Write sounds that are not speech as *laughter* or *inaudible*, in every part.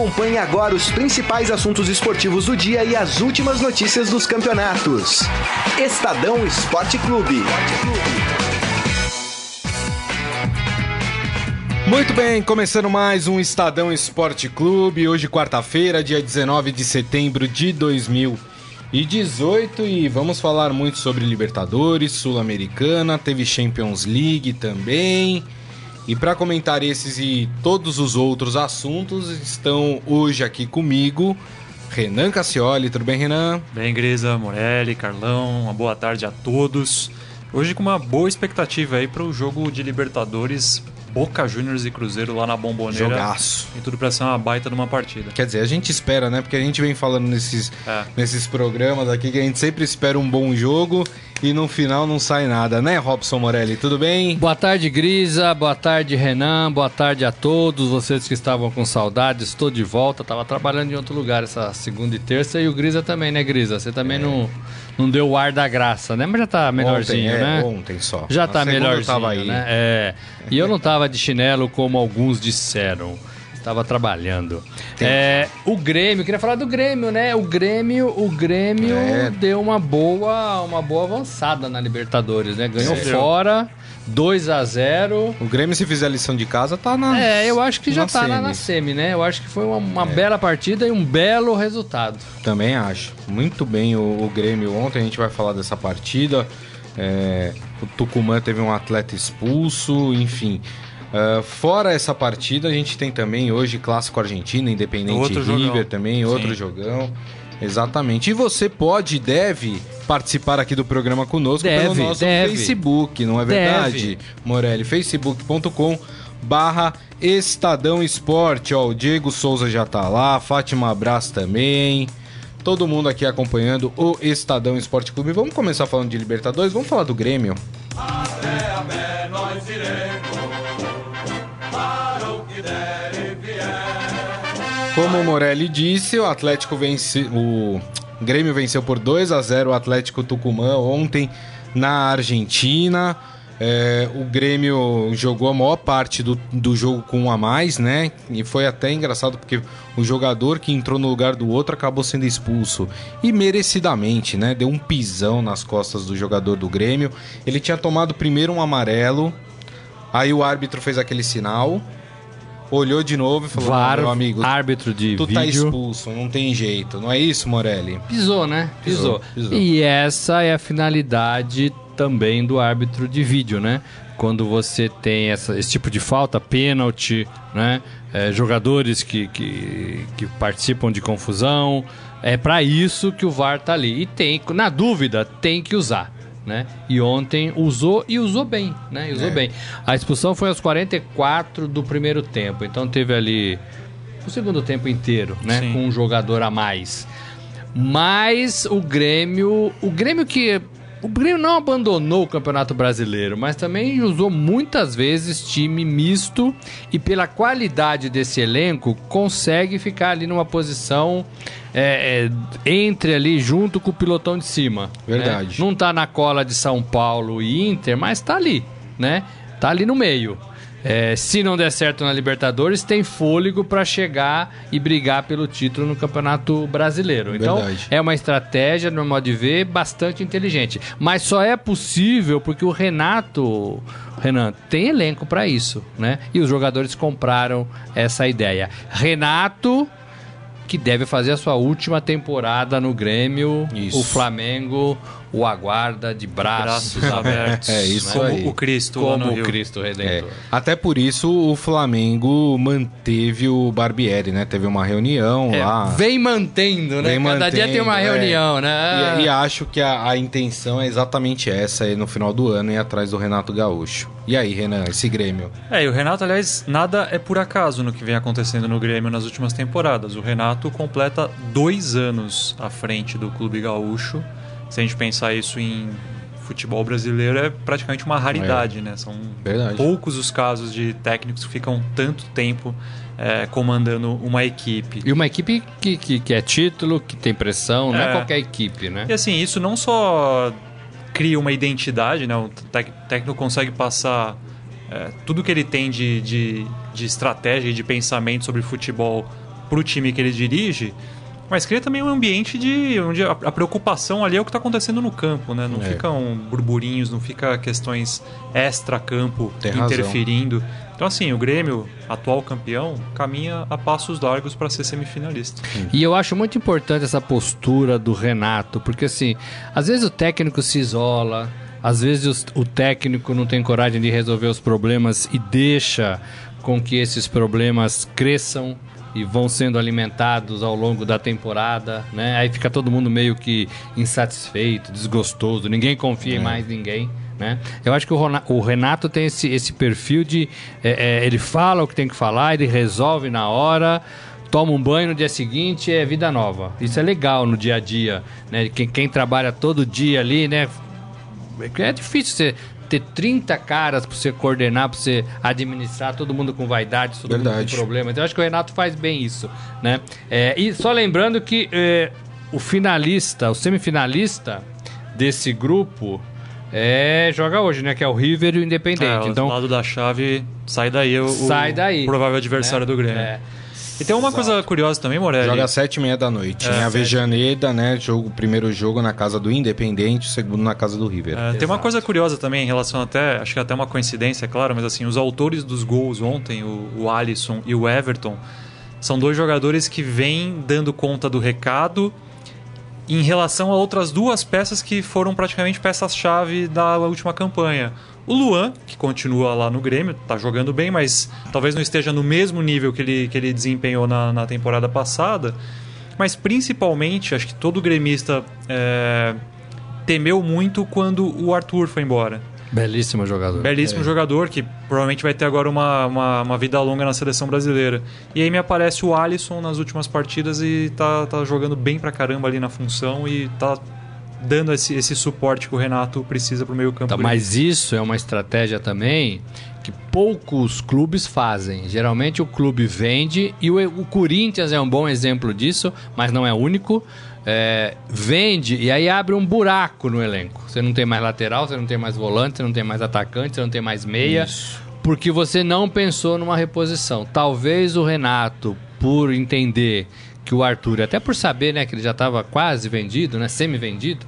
Acompanhe agora os principais assuntos esportivos do dia e as últimas notícias dos campeonatos. Estadão Esporte Clube. Muito bem, começando mais um Estadão Esporte Clube. Hoje, quarta-feira, dia 19 de setembro de 2018. E vamos falar muito sobre Libertadores, Sul-Americana, teve Champions League também. E para comentar esses e todos os outros assuntos, estão hoje aqui comigo Renan Cassioli. Tudo bem, Renan? Bem, Grisa, Morelli, Carlão, uma boa tarde a todos. Hoje com uma boa expectativa aí para o jogo de Libertadores Boca Juniors e Cruzeiro lá na Bomboneira. Jogaço. E tudo pra ser uma baita de uma partida. Quer dizer, a gente espera, né? Porque a gente vem falando nesses, é. nesses programas aqui que a gente sempre espera um bom jogo e no final não sai nada, né, Robson Morelli? Tudo bem? Boa tarde, Grisa. Boa tarde, Renan. Boa tarde a todos vocês que estavam com saudades. Estou de volta. Tava trabalhando em outro lugar essa segunda e terça e o Grisa também, né, Grisa? Você também é. não não deu o ar da graça, né? Mas já tá melhorzinho, ontem, é, né? Ontem só. Já tá melhorzinho, tava aí. né? É. E eu não tava de chinelo como alguns disseram. Estava trabalhando. É, o Grêmio, queria falar do Grêmio, né? O Grêmio, o Grêmio é. deu uma boa, uma boa avançada na Libertadores, né? Ganhou fora. 2 a 0 O Grêmio, se fizer a lição de casa, tá na. É, eu acho que já tá semi. Na, na semi, né? Eu acho que foi uma, uma é. bela partida e um belo resultado. Também acho. Muito bem o, o Grêmio ontem, a gente vai falar dessa partida. É, o Tucumã teve um atleta expulso, enfim. Uh, fora essa partida, a gente tem também hoje Clássico Argentina, Independente outro River jogão. também, outro Sim. jogão. Exatamente. E você pode e deve participar aqui do programa conosco deve, pelo nosso deve. Facebook, não é verdade, deve. Morelli? facebook.com barra Estadão Esporte. Ó, o Diego Souza já tá lá, Fátima Brás também. Todo mundo aqui acompanhando o Estadão Esporte Clube. Vamos começar falando de Libertadores, vamos falar do Grêmio. Até a pé nós iremos. Como o Morelli disse, o Atlético vence. O Grêmio venceu por 2 a 0 o Atlético Tucumã ontem na Argentina. É, o Grêmio jogou a maior parte do, do jogo com um a mais, né? E foi até engraçado porque o jogador que entrou no lugar do outro acabou sendo expulso. E merecidamente, né? Deu um pisão nas costas do jogador do Grêmio. Ele tinha tomado primeiro um amarelo, aí o árbitro fez aquele sinal olhou de novo e falou: VAR, meu amigo, árbitro de tu tá vídeo. tá expulso, não tem jeito. Não é isso, Morelli? Pisou, né? Pisou. Pisou. E essa é a finalidade também do árbitro de vídeo, né? Quando você tem essa, esse tipo de falta, pênalti, né? É, jogadores que, que, que participam de confusão. É para isso que o VAR tá ali. E tem, na dúvida, tem que usar né? E ontem usou e usou bem, né? E usou é. bem. A expulsão foi aos 44 do primeiro tempo, então teve ali o segundo tempo inteiro, né? Sim. Com um jogador a mais. Mas o Grêmio, o Grêmio que o Grêmio não abandonou o Campeonato Brasileiro, mas também usou muitas vezes time misto e pela qualidade desse elenco consegue ficar ali numa posição é, é, entre ali junto com o pilotão de cima. Né? Verdade. Né? Não tá na cola de São Paulo e Inter, mas tá ali, né? Tá ali no meio. É, se não der certo na Libertadores, tem fôlego para chegar e brigar pelo título no Campeonato Brasileiro. Então, Verdade. é uma estratégia, no modo de ver, bastante inteligente. Mas só é possível porque o Renato, Renan, tem elenco para isso, né? E os jogadores compraram essa ideia. Renato que deve fazer a sua última temporada no Grêmio. Isso. O Flamengo o aguarda de braços, braços abertos. É isso como aí. o Cristo, como o Cristo Redentor. É. Até por isso o Flamengo manteve o Barbieri, né? Teve uma reunião é, lá. Vem mantendo, né? Vem Cada mantendo, dia tem uma é. reunião, né? E, e, acho que a, a, intenção é exatamente essa aí no final do ano ir atrás do Renato Gaúcho. E aí, Renan, esse Grêmio? É, e o Renato, aliás, nada é por acaso no que vem acontecendo no Grêmio nas últimas temporadas. O Renato completa dois anos à frente do Clube Gaúcho se a gente pensar isso em futebol brasileiro, é praticamente uma raridade, é. né? São Verdade. poucos os casos de técnicos que ficam tanto tempo é, comandando uma equipe. E uma equipe que, que, que é título, que tem pressão, é. não é qualquer equipe, né? E assim, isso não só cria uma identidade, né? O técnico consegue passar é, tudo que ele tem de, de, de estratégia e de pensamento sobre futebol pro time que ele dirige, mas cria também um ambiente de onde a, a preocupação ali é o que está acontecendo no campo, né? Não É. ficam burburinhos, não fica questões extra-campo Tem razão. interferindo. Então, assim, o Grêmio, atual campeão, caminha a passos largos para ser semifinalista. E eu acho muito importante essa postura do Renato, porque assim, às vezes o técnico se isola, às vezes o técnico não tem coragem de resolver os problemas e deixa com que esses problemas cresçam e vão sendo alimentados ao longo da temporada, né? Aí fica todo mundo meio que insatisfeito, desgostoso, ninguém confia em mais ninguém. Né? Eu acho que o Renato tem esse, esse perfil de. é, é, ele fala o que tem que falar, ele resolve na hora, toma um banho no dia seguinte é vida nova. Isso é legal no dia a dia, né? Quem, quem trabalha todo dia ali, né? É difícil você ter 30 caras para você coordenar, para você administrar, todo mundo com vaidade, todo mundo Verdade. com problema. Então eu acho que o Renato faz bem isso, né? É, e só lembrando que é, o finalista, o semifinalista desse grupo é, joga hoje, né? Que é o River e o Independente. É, então do lado da chave, sai daí o, o sai daí. provável adversário né? do Grêmio. É. E tem uma coisa curiosa também, Morelli. Joga às sete e meia da noite. É, em Avejaneda, né? Jogo, primeiro jogo na casa do Independente, o segundo na casa do River. É, tem uma coisa curiosa também em relação até, acho que até uma coincidência, é claro, mas assim, os autores dos gols ontem, o, o Alisson e o Everton, são dois jogadores que vêm dando conta do recado em relação a outras duas peças que foram praticamente peças-chave da última campanha. O Luan, que continua lá no Grêmio, tá jogando bem, mas talvez não esteja no mesmo nível que ele, que ele desempenhou na, na temporada passada. Mas principalmente, acho que todo gremista é, temeu muito quando o Arthur foi embora. Belíssimo jogador. Belíssimo jogador, que provavelmente vai ter agora uma, uma, uma vida longa na seleção brasileira. E aí me aparece o Alisson nas últimas partidas e tá, tá jogando bem pra caramba ali na função e tá dando esse, esse suporte que o Renato precisa pro meio campo. Tá, mas isso é uma estratégia também que poucos clubes fazem. Geralmente o clube vende e o, o Corinthians é um bom exemplo disso, mas não é o único. É, vende e aí abre um buraco no elenco. Você não tem mais lateral, você não tem mais volante, você não tem mais atacante, você não tem mais meia, porque você não pensou numa reposição. Talvez o Renato, por entender que o Arthur, até por saber né, que ele já estava quase vendido, né, semi-vendido,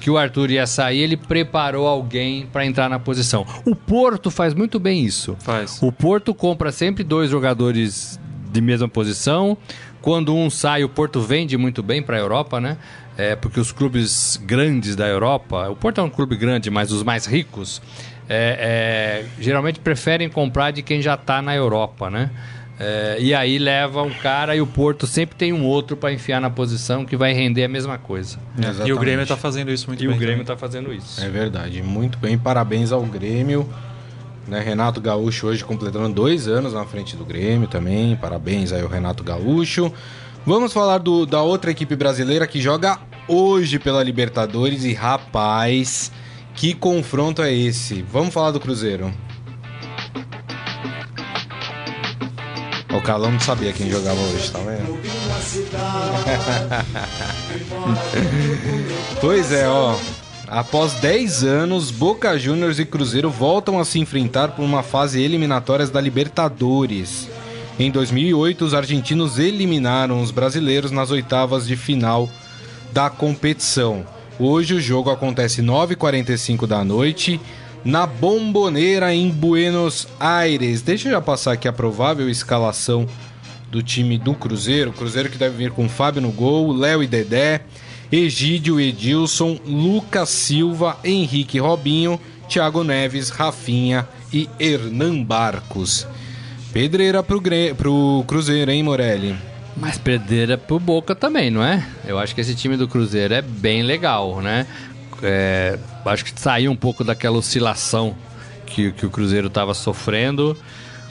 que o Arthur ia sair, ele preparou alguém para entrar na posição. O Porto faz muito bem isso. Faz. O Porto compra sempre dois jogadores de mesma posição. Quando um sai, o Porto vende muito bem para a Europa, né? É, porque os clubes grandes da Europa, o Porto é um clube grande, mas os mais ricos, é, é, geralmente preferem comprar de quem já está na Europa, né? É, e aí leva um cara e o Porto sempre tem um outro para enfiar na posição que vai render a mesma coisa. E o Exatamente. Grêmio tá fazendo isso muito E bem. o Grêmio também. está fazendo isso. É verdade, muito bem. Parabéns ao Grêmio. Né, Renato Gaúcho hoje completando dois anos na frente do Grêmio também. Parabéns aí ao Renato Gaúcho. Vamos falar do- da outra equipe brasileira que joga hoje pela Libertadores. E rapaz, que confronto é esse? Vamos falar do Cruzeiro. O Calão não sabia quem jogava hoje, tá vendo? *laughs* Pois é, ó. Após 10 anos, Boca Juniors e Cruzeiro voltam a se enfrentar por uma fase eliminatórias da Libertadores. Em 2008, os argentinos eliminaram os brasileiros nas oitavas de final da competição. Hoje o jogo acontece 9h45 da noite na Bomboneira em Buenos Aires. Deixa eu já passar aqui a provável escalação do time do Cruzeiro. Cruzeiro que deve vir com Fábio no gol, Léo e Dedé, Egídio, Edilson, Lucas Silva, Henrique Robinho, Thiago Neves, Rafinha e Hernan Barcos. Pedreira pro, Gre... pro Cruzeiro, hein, Morelli? Mas perder é pro Boca também, não é? Eu acho que esse time do Cruzeiro é bem legal, né? É, acho que saiu um pouco daquela oscilação que, que o Cruzeiro estava sofrendo.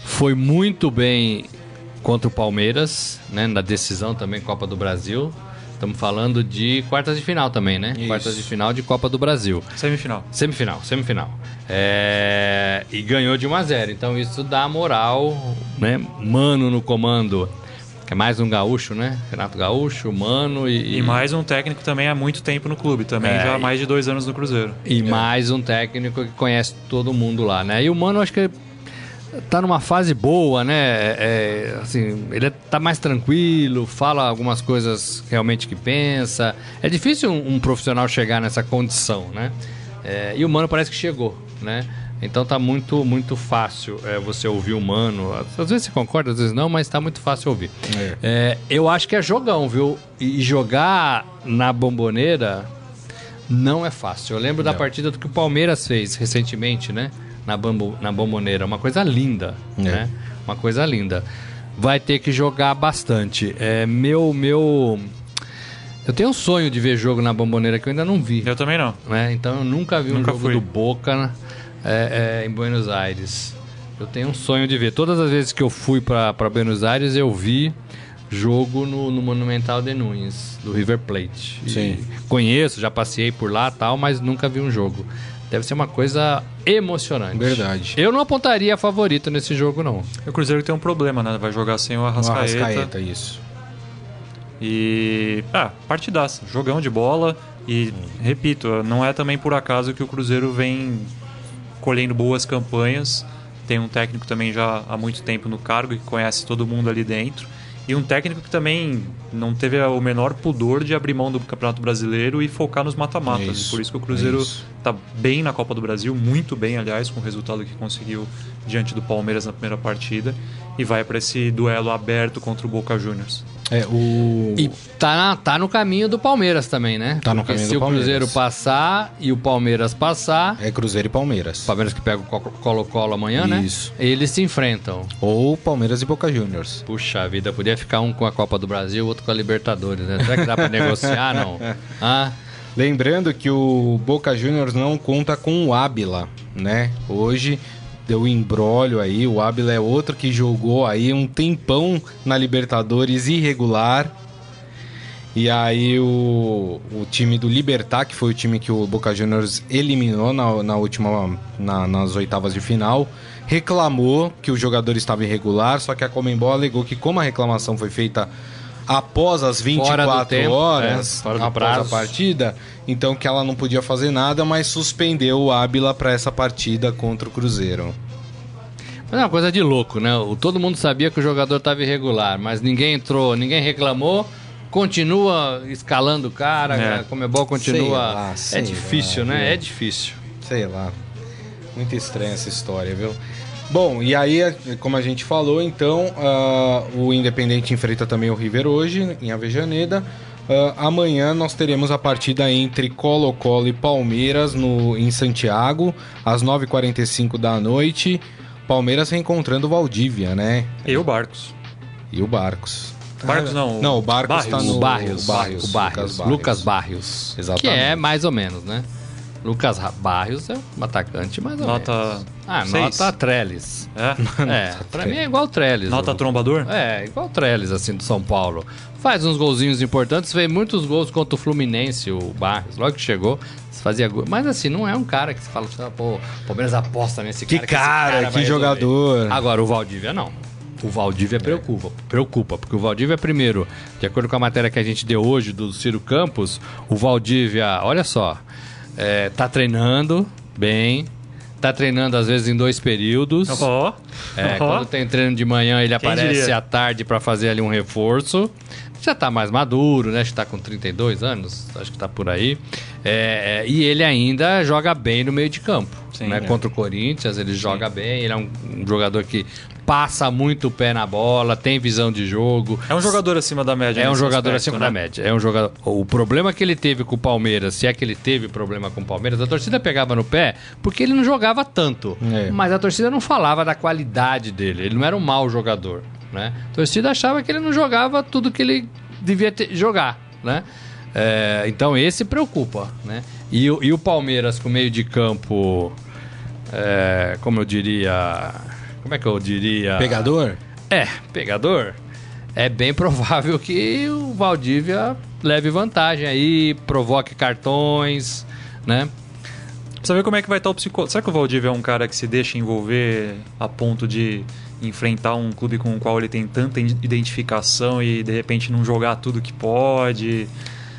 Foi muito bem contra o Palmeiras, né? Na decisão também Copa do Brasil. Estamos falando de quartas de final também, né? Isso. Quartas de final de Copa do Brasil. Semifinal. Semifinal, semifinal. É, E ganhou de 1 a 0 Então isso dá moral, né? Mano no comando. Que é mais um gaúcho, né? Renato Gaúcho, Mano e. E mais um técnico também há muito tempo no clube, também É, já há mais de dois anos no Cruzeiro. E mais um técnico que conhece todo mundo lá, né? E o Mano, acho que tá numa fase boa, né? É, assim, ele tá mais tranquilo, fala algumas coisas realmente que pensa. É difícil um, um profissional chegar nessa condição, né? É, e o Mano parece que chegou, né? Então tá muito, muito fácil é, você ouvir o Mano. Às vezes você concorda, às vezes não, mas tá muito fácil ouvir. É. É, eu acho que é jogão, viu? E jogar na bomboneira não é fácil. Eu lembro não. da partida do que o Palmeiras fez recentemente, né? Na, bambu, na bomboneira. Uma coisa linda, é. né? Uma coisa linda. Vai ter que jogar bastante. É, meu, meu... Eu tenho um sonho de ver jogo na bomboneira que eu ainda não vi. Eu também não. Né? Então eu nunca vi nunca um jogo fui. do Boca é, é, em Buenos Aires. Eu tenho um sonho de ver. Todas as vezes que eu fui para Buenos Aires, eu vi jogo no, no, Monumental de Nunes, do River Plate. Sim. E conheço, já passei por lá tal, mas nunca vi um jogo. Deve ser uma coisa emocionante. Verdade. Eu não apontaria favorito nesse jogo, não. O Cruzeiro tem um problema, né? Vai jogar sem o Arrascaeta. O Arrascaeta, isso. E. Ah, partidaça. Jogão de bola. E, repito, não é também por acaso que o Cruzeiro vem colhendo boas campanhas. Tem um técnico também já há muito tempo no cargo que conhece todo mundo ali dentro. E um técnico que também não teve o menor pudor de abrir mão do Campeonato Brasileiro e focar nos mata-matas. Por isso que o Cruzeiro está bem na Copa do Brasil, muito bem, aliás, com o resultado que conseguiu diante do Palmeiras na primeira partida. E vai para esse duelo aberto contra o Boca Juniors. É, o... E tá, tá no caminho do Palmeiras também, né? Tá no Porque caminho do Palmeiras. Se o Cruzeiro passar e o Palmeiras passar... É Cruzeiro e Palmeiras. Palmeiras que pega o Colo-Colo amanhã, Isso. né? Isso. Eles se enfrentam. Ou Palmeiras e Boca Juniors. Puxa vida, podia ficar um com a Copa do Brasil, outro com a Libertadores, né? Será que dá pra *laughs* negociar, não? Ah... Lembrando que o Boca Juniors não conta com o Ábila, né? Hoje deu embrólio aí. O Ábila é outro que jogou aí um tempão na Libertadores irregular. E aí o, o time do Libertar, que foi o time que o Boca Juniors eliminou na, na última na, nas oitavas de final, reclamou que o jogador estava irregular, só que a Comembol alegou que como a reclamação foi feita após as 24 tempo, horas, é, após prazo. a partida, então que ela não podia fazer nada, mas suspendeu o Ábila para essa partida contra o Cruzeiro. Mas é uma coisa de louco, né? Todo mundo sabia que o jogador estava irregular, mas ninguém entrou, ninguém reclamou. Continua escalando o cara, é. a Comebol continua. Lá, é difícil, lá, né? Viu? É difícil. Sei lá. Muito estranha essa história, viu? Bom, e aí, como a gente falou, então, uh, o Independente enfrenta também o River hoje, em Avejaneda. Uh, amanhã nós teremos a partida entre Colo-Colo e Palmeiras no, em Santiago, às 9h45 da noite. Palmeiras reencontrando o Valdívia, né? E o Barcos. E o Barcos. Barcos não. Não, o Barcos está no. O Barrios. O Barrios. O Barrios. Lucas Barrios. Lucas Barrios. Exatamente. Que é mais ou menos, né? Lucas Barrios é um atacante mais ou nota menos. Ah, seis. nota Trellis. É? *laughs* é, pra mim é igual Trellis. Nota o... trombador? É, igual Trellis, assim, do São Paulo. Faz uns golzinhos importantes, fez muitos gols contra o Fluminense, o Barrios. Logo que chegou, fazia gol. Mas assim, não é um cara que se fala, pô, o Palmeiras aposta nesse cara. Que cara, que, cara que jogador. Agora, o Valdívia não. O Valdívia preocupa, preocupa, porque o Valdívia, primeiro, de acordo com a matéria que a gente deu hoje do Ciro Campos, o Valdívia, olha só, é, tá treinando bem, tá treinando às vezes em dois períodos. Oh. É, oh. Quando tem treino de manhã, ele Quem aparece diria? à tarde para fazer ali um reforço. Já tá mais maduro, né? Acho que tá com 32 anos, acho que tá por aí. É, é, e ele ainda joga bem no meio de campo. Sim, né? É. Contra o Corinthians, ele Sim. joga bem. Ele é um, um, jogador que passa muito o pé na bola, tem visão de jogo. É um jogador acima da média. É um jogador aspecto, acima né? da média. É um jogador. O problema que ele teve com o Palmeiras, se é que ele teve problema com o Palmeiras, a torcida pegava no pé porque ele não jogava tanto. É. Mas a torcida não falava da qualidade dele. Ele não era um mau jogador. Né? A torcida achava que ele não jogava tudo que ele devia ter, jogar. Né? É, então esse preocupa. Né? E, e o Palmeiras com meio de campo, é, como eu diria como é que eu diria? Pegador? É, pegador. É bem provável que o Valdívia leve vantagem aí, provoque cartões, né? Precisa ver como é que vai estar o psicólogo. Será que o Valdívia é um cara que se deixa envolver a ponto de enfrentar um clube com o qual ele tem tanta identificação e de repente não jogar tudo que pode?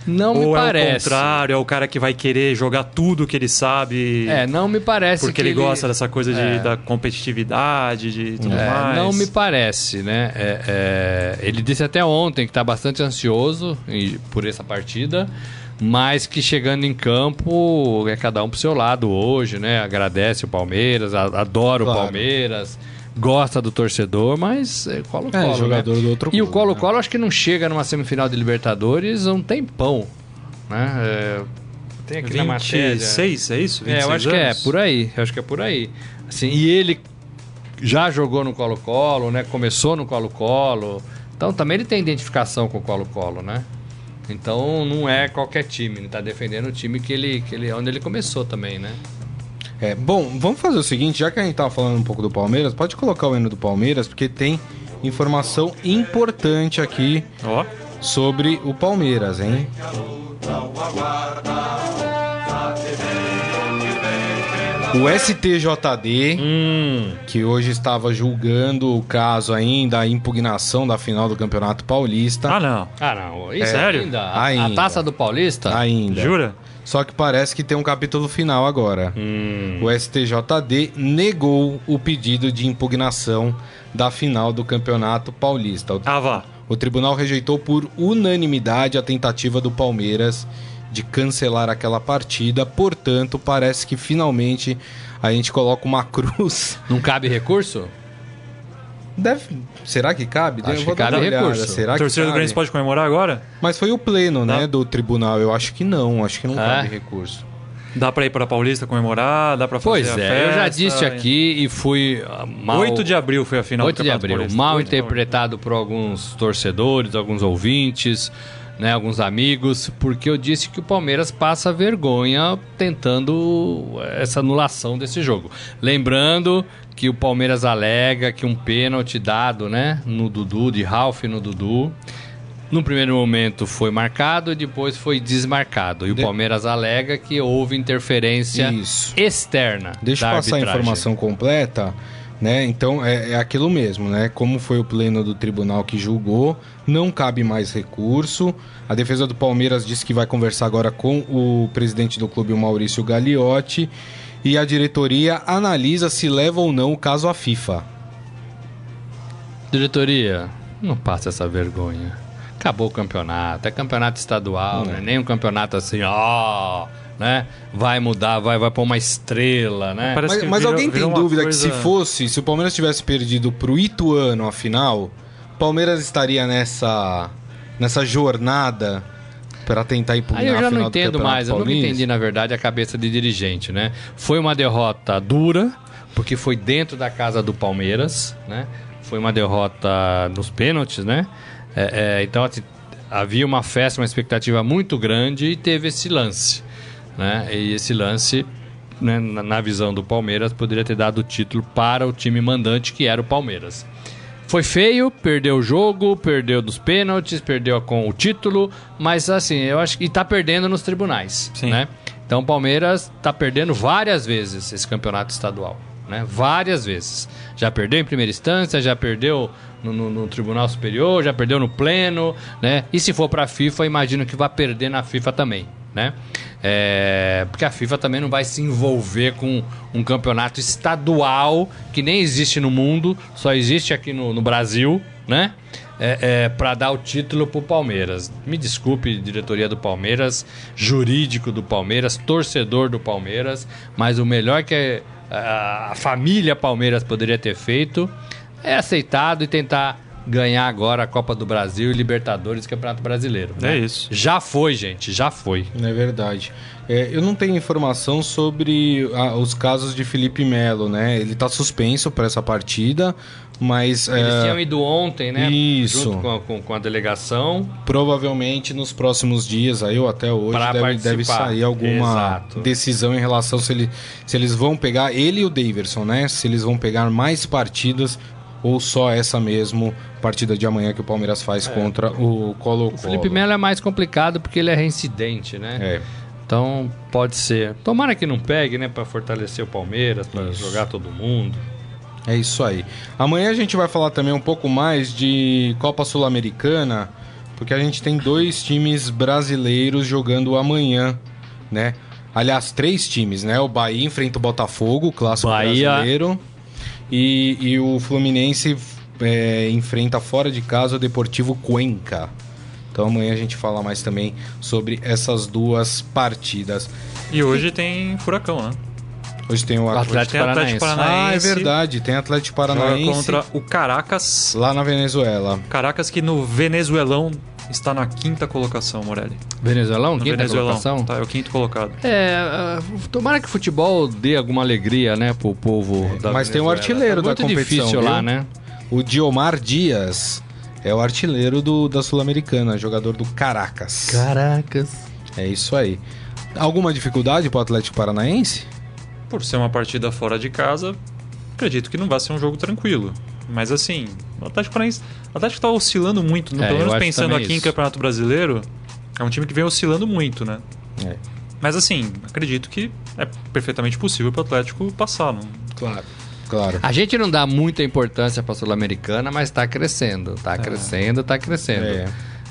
Não me Ou parece. é o contrário, é o cara que vai querer jogar tudo que ele sabe. É, não me parece Porque que ele, gosta dessa coisa de, É. da competitividade, de tudo É, mais. não me parece, né? É, é, ele disse até ontem que está bastante ansioso por essa partida, mas que chegando em campo é cada um pro seu lado hoje, né? Agradece o Palmeiras, adora Claro. o Palmeiras, gosta do torcedor, mas é Colo-Colo, É, né? jogador do outro E o clube, Colo-Colo acho que não chega numa semifinal de Libertadores há um tempão, né? É, tem aqui na matéria... 26, é isso? 26 É, eu acho que é, anos? por aí. Eu acho que é por aí. Assim, e ele já jogou no Colo-Colo, né? Começou no Colo-Colo. Então também ele tem identificação com o Colo-Colo, né? Então não é qualquer time, ele tá defendendo o time que ele, que ele, onde ele começou também, né? É, bom, vamos fazer o seguinte, já que a gente tava falando um pouco do Palmeiras, pode colocar o hino do Palmeiras, porque tem informação importante aqui Ó, sobre o Palmeiras, hein? O STJD, Hum. que hoje estava julgando o caso ainda, a impugnação da final do Campeonato Paulista, ah não. Ah, não. Isso Sério? ainda? A, Ainda. a taça do Paulista? ainda. Jura? Só que parece que tem um capítulo final agora. Hum. O STJD negou o pedido de impugnação da final do Campeonato Paulista. O, Ah, vá. o tribunal rejeitou por unanimidade a tentativa do Palmeiras de cancelar aquela partida. Portanto, parece que finalmente a gente coloca uma *laughs* cruz. Não cabe recurso? Deve... Será que cabe? Acho Eu vou que dar cabe uma olhada. recurso. Será torcida do? Grêmio pode comemorar agora? Mas foi o pleno, né, do tribunal. Eu acho que não. Acho que não É? cabe recurso. Dá pra ir pra Paulista comemorar? Dá pra fazer Pois a é, festa? eu já disse aqui e fui ah, mal... 8 de abril foi a final 8 do de Campeonato abril. Paulista. Mal 8 de abril. interpretado por alguns torcedores, alguns ouvintes, né, alguns amigos, porque eu disse que o Palmeiras passa vergonha tentando essa anulação desse jogo. Lembrando que o Palmeiras alega que um pênalti dado, né, no Dudu, de Ralph no Dudu, no primeiro momento foi marcado e depois foi desmarcado. E o De- Palmeiras alega que houve interferência Isso. externa. Deixa eu passar a arbitragem. informação completa, né? Então é, é aquilo mesmo, né? Como foi o pleno do tribunal que julgou, não cabe mais recurso. A defesa do Palmeiras disse que vai conversar agora com o presidente do clube, o Maurício Gagliotti, e a diretoria analisa se leva ou não o caso à FIFA. Diretoria, não passa essa vergonha. Acabou o campeonato, é campeonato estadual, né? nem um campeonato assim, ó, né? Vai mudar, vai, vai pôr uma estrela, né? Parece Mas, mas virou- alguém tem dúvida coisa- que se fosse, se o Palmeiras tivesse perdido pro Ituano a final, o Palmeiras estaria nessa nessa jornada para tentar impugnar Aí eu a já final não do entendo mais, eu nunca entendi, na verdade, a cabeça de dirigente, né? Foi uma derrota dura, porque foi dentro da casa do Palmeiras, né? Foi uma derrota nos pênaltis, né? É, é, então, assim, havia uma festa, uma expectativa muito grande e teve esse lance, né? E esse lance, né, na, visão do Palmeiras, poderia ter dado o título para o time mandante, que era o Palmeiras. Foi feio, perdeu o jogo, perdeu dos pênaltis, perdeu com o título, mas assim, eu acho que e tá perdendo nos tribunais, Sim. né? Então o Palmeiras tá perdendo várias vezes esse campeonato estadual, né? Várias vezes. Já perdeu em primeira instância, já perdeu no, no- no Tribunal Superior, já perdeu no Pleno, né? E se for pra FIFA, imagino que vai perder na FIFA também, né? É, porque a FIFA também não vai se envolver com um campeonato estadual que nem existe no mundo, só existe aqui no, no Brasil, né? É, é, para dar o título pro Palmeiras. Me desculpe, diretoria do Palmeiras, jurídico do Palmeiras, torcedor do Palmeiras, mas o melhor que a, a família Palmeiras poderia ter feito é aceitado e tentar ganhar agora a Copa do Brasil e Libertadores e Campeonato Brasileiro. né? É isso. Já foi, gente, já foi. É verdade. É, eu não tenho informação sobre ah, os casos de Felipe Melo, né? Ele tá suspenso para essa partida, mas Eles é, tinham ido ontem, né? Isso. Junto com a, com- com a delegação. provavelmente nos próximos dias, aí ou até hoje, deve, deve sair alguma Exato. decisão em relação se, ele, se eles vão pegar ele e o Daverson, né? Se eles vão pegar mais partidas ou só essa mesmo partida de amanhã que o Palmeiras faz contra o Colo-Colo. O Felipe Melo é mais complicado porque ele é reincidente, né? É. Então pode ser. Tomara que não pegue, né? Pra fortalecer o Palmeiras, pra jogar todo mundo. É isso aí. Amanhã a gente vai falar também um pouco mais de Copa Sul-Americana, porque a gente tem dois times brasileiros jogando amanhã, né? Aliás, três times, né? O Bahia enfrenta o Botafogo, o clássico Bahia... brasileiro. E, e o Fluminense é, enfrenta fora de casa o Deportivo Cuenca. Então amanhã a gente fala mais também sobre essas duas partidas. E hoje tem Furacão, né? Hoje tem o Atlético, tem Atlético Paranaense. Ah, é verdade. Tem Atlético Paranaense. contra o Caracas. Lá na Venezuela. Caracas que no Venezuelão está na quinta colocação, Morelli. Venezuelão? No quinta Venezuelão. colocação? Tá, é o quinto colocado. É, uh, tomara que o futebol dê alguma alegria, né, pro povo é, da Mas Venezuela. tem um artilheiro tá da competição, difícil viu? lá, né? O Diomar Dias é o artilheiro do, da Sul-Americana, jogador do Caracas. Caracas. É isso aí. Alguma dificuldade pro Atlético Paranaense? Por ser uma partida fora de casa, acredito que não vai ser um jogo tranquilo. Mas assim, o Atlético Paranaense. O Atlético tá oscilando muito, é, pelo menos pensando aqui isso. em Campeonato Brasileiro, é um time que vem oscilando muito, né? É. Mas assim, acredito que é perfeitamente possível para o Atlético passar. Não... Claro. Claro. A gente não dá muita importância para a Sul-Americana, mas está crescendo, está é. crescendo, está crescendo. É.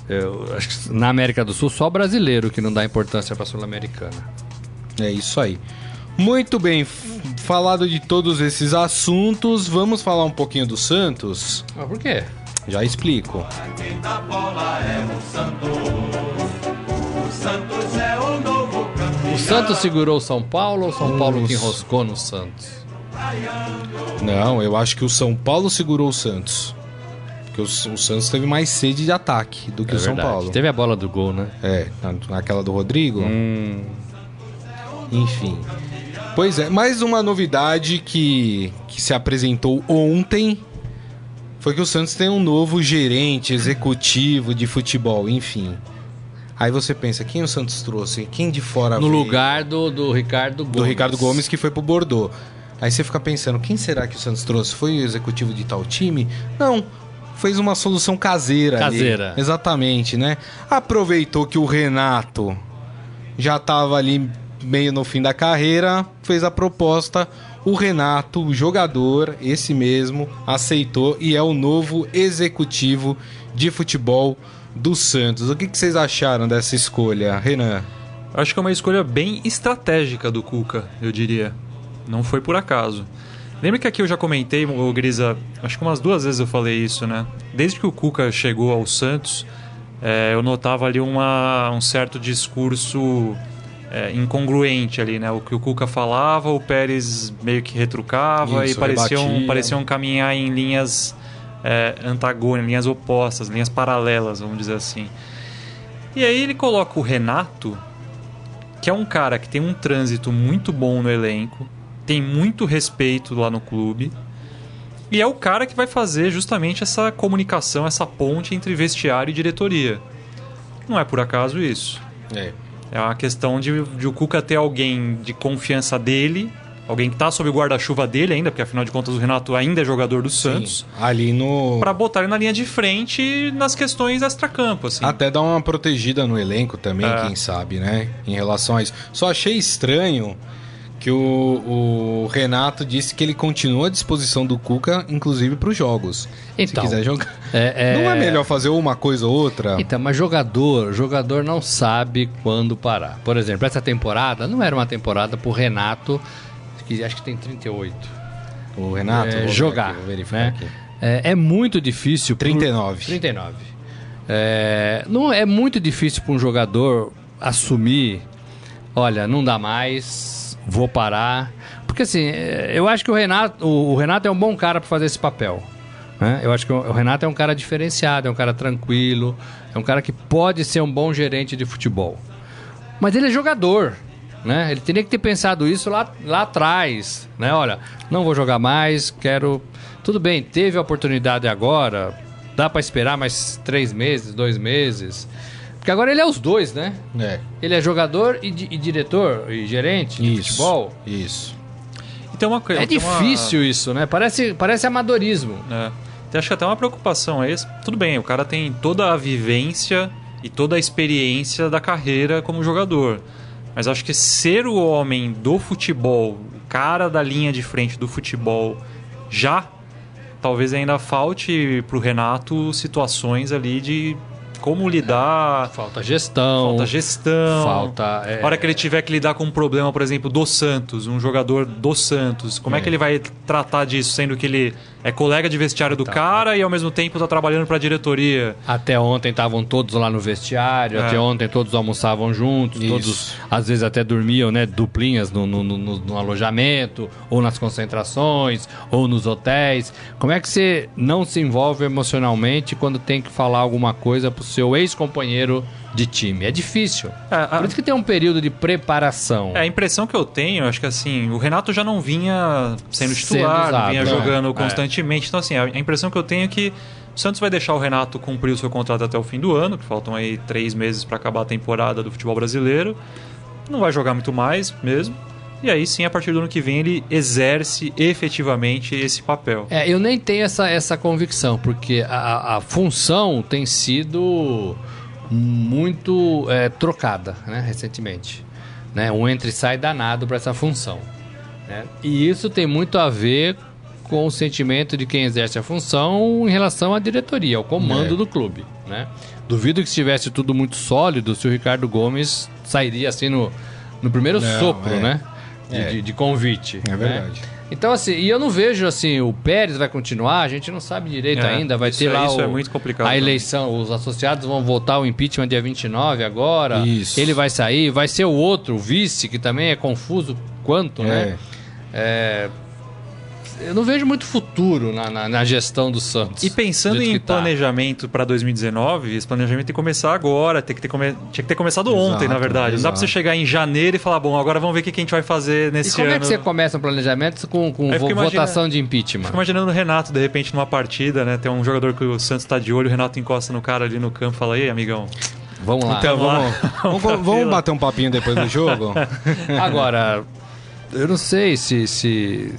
Eu acho que na América do Sul só brasileiro que não dá importância para a Sul-Americana. É isso aí. Muito bem, falado de todos esses assuntos, vamos falar um pouquinho do Santos? Ah, por quê? Já explico. O Santos segurou o São Paulo ou São Paulo que enroscou no Santos? Não, eu acho que o São Paulo segurou o Santos. Porque o, o Santos teve mais sede de ataque do que é o São verdade. Paulo. Teve a bola do gol, né? É, naquela do Rodrigo. Hum. Enfim. Pois é, mais uma novidade que, que se apresentou ontem foi que o Santos tem um novo gerente executivo de futebol, enfim. Aí você pensa, quem o Santos trouxe? Quem de fora No veio? lugar do, do Ricardo Gomes. Do Ricardo Gomes, que foi pro Bordeaux. Aí você fica pensando, quem será que o Santos trouxe? Foi o executivo de tal time? Não, fez uma solução caseira. Caseira. Ali. Exatamente, né? Aproveitou que o Renato já estava ali meio no fim da carreira, fez a proposta. O Renato, o jogador, esse mesmo, aceitou e é o novo executivo de futebol do Santos. O que, que vocês acharam dessa escolha, Renan? Acho que é uma escolha bem estratégica do Cuca, eu diria. Não foi por acaso. Lembra que aqui eu já comentei, o Grisa, acho que umas duas vezes eu falei isso, né? Desde que o Cuca chegou ao Santos, é, eu notava ali uma, um certo discurso é, incongruente ali, né? O que o Cuca falava, o Pérez meio que retrucava Isso, e pareciam, pareciam caminhar em linhas é, antagônicas, linhas opostas, linhas paralelas, vamos dizer assim. E aí ele coloca o Renato, que é um cara que tem um trânsito muito bom no elenco, tem muito respeito lá no clube. E é o cara que vai fazer justamente essa comunicação, essa ponte entre vestiário e diretoria. Não é por acaso isso. É. É uma questão de, de o Cuca ter alguém de confiança dele, alguém que está sob o guarda-chuva dele ainda, porque afinal de contas o Renato ainda é jogador do Santos. Sim, ali no. Para botar ele na linha de frente nas questões extra-campo. Assim. Até dar uma protegida no elenco também, é. quem sabe, né? Em relação a isso. Só achei estranho que o, o, Renato disse que ele continua à disposição do Cuca, inclusive para os jogos. Então, se quiser jogar. É, é... Não é melhor fazer uma coisa ou outra? Então, mas jogador, jogador não sabe quando parar. Por exemplo, essa temporada não era uma temporada para o Renato, que acho que tem 38. O Renato? É, jogar. Aqui, né? É, é, muito difícil. 39. Por... 39. É, não, é muito difícil para um jogador assumir: olha, não dá mais vou parar. Porque assim, é, eu acho que o Renato, o Renato é um bom cara para fazer esse papel. Né? Eu acho que o Renato é um cara diferenciado, é um cara tranquilo, é um cara que pode ser um bom gerente de futebol. Mas ele é jogador. Né? Ele teria que ter pensado isso lá, lá atrás. Né? Olha, não vou jogar mais, quero. Tudo bem, teve a oportunidade agora, dá para esperar mais três meses, dois meses. Porque agora ele é os dois, né? É. Ele é jogador e, e diretor e gerente de isso, futebol. Isso. Então uma É difícil uma... isso, né? Parece, parece amadorismo. É. Então, acho que até uma preocupação é esse. Tudo bem, o cara tem toda a vivência e toda a experiência da carreira como jogador. Mas acho que ser o homem do futebol, o cara da linha de frente do futebol, já talvez ainda falte pro Renato situações ali de como lidar. Falta gestão. Falta gestão. Falta. É... A hora que ele tiver que lidar com um problema, por exemplo, do Santos, um jogador do Santos, como é, é que ele vai tratar disso, sendo que ele é colega de vestiário do tá. cara e ao mesmo tempo está trabalhando para a diretoria? Até ontem estavam todos lá no vestiário, é. até ontem todos almoçavam juntos, Isso. todos às vezes até dormiam, né, duplinhas no, no, no, no alojamento, ou nas concentrações, ou nos hotéis. Como é que você não se envolve emocionalmente quando tem que falar alguma coisa pro seu ex-companheiro de time. É difícil. É, a... Por isso que tem um período de preparação. É, a impressão que eu tenho, acho que assim, o Renato já não vinha sendo titular, não vinha né? jogando é. constantemente. Então, assim, a impressão que eu tenho é que o Santos vai deixar o Renato cumprir o seu contrato até o fim do ano, que faltam aí três meses para acabar a temporada do futebol brasileiro. Não vai jogar muito mais mesmo. E aí sim, a partir do ano que vem, ele exerce efetivamente esse papel. É, eu nem tenho essa, essa convicção, porque a, a função tem sido muito é, trocada né, recentemente. Né? Um entra e sai danado para essa função. Né? E isso tem muito a ver com o sentimento de quem exerce a função em relação à diretoria, ao comando é. do clube. Né? Duvido que estivesse tudo muito sólido se o Ricardo Gomes sairia assim no, no primeiro Não, sopro é. né? De, é. de, de, convite. É verdade. Né? Então, assim, e eu não vejo assim, o Pérez vai continuar, a gente não sabe direito é, ainda, vai ter é, lá isso o, é muito complicado, a eleição, os associados vão votar o impeachment dia 29 agora. Isso. Ele vai sair, vai ser o outro, o vice, que também é confuso quanto, né? é. né? É, eu não vejo muito futuro na, na, na gestão do Santos. E pensando em tá. planejamento para 2019, esse planejamento tem que começar agora, tem que ter come... tinha que ter começado exato, ontem, na verdade. Exato. Não dá para você chegar em janeiro e falar, bom, agora vamos ver o que a gente vai fazer nesse ano. E como ano. é que você começa o planejamento com, com vo votação de impeachment? Fico imaginando o Renato, de repente, numa partida, né? Tem um jogador que o Santos está de olho, o Renato encosta no cara ali no campo e fala, ei, amigão, Vamos lá. Então, vamos, vamos, vamos, *laughs* vamos bater um papinho depois do jogo? *laughs* Agora, eu não sei se, se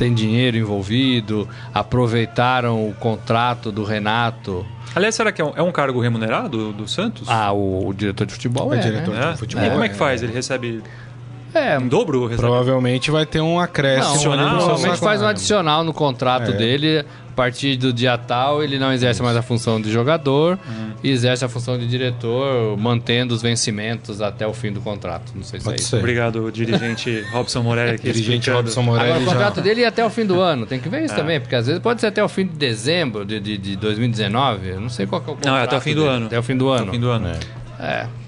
tem dinheiro envolvido, aproveitaram o contrato do Renato. Aliás, será que é um, é um cargo remunerado do Santos? Ah, o, o diretor de futebol é. é diretor né? de futebol. E como é que faz? Ele recebe é, em dobro? Recebe? Provavelmente vai ter um acréscimo. Não, provavelmente faz um adicional no contrato é. dele partir do dia tal, ele não exerce mais a função de jogador uhum. e exerce a função de diretor, mantendo os vencimentos até o fim do contrato. Não sei se Pode é isso. Obrigado, dirigente *laughs* Robson Morelli. Aqui dirigente Robson Morelli. Agora, o contrato já... dele é até o fim do ano. Tem que ver isso é. também, porque às vezes pode ser até o fim de dezembro de, de, de 2019. Eu não sei qual é o contrato. Não, é até o fim do dele. ano. Até o fim do ano. Até o fim do ano. É. é.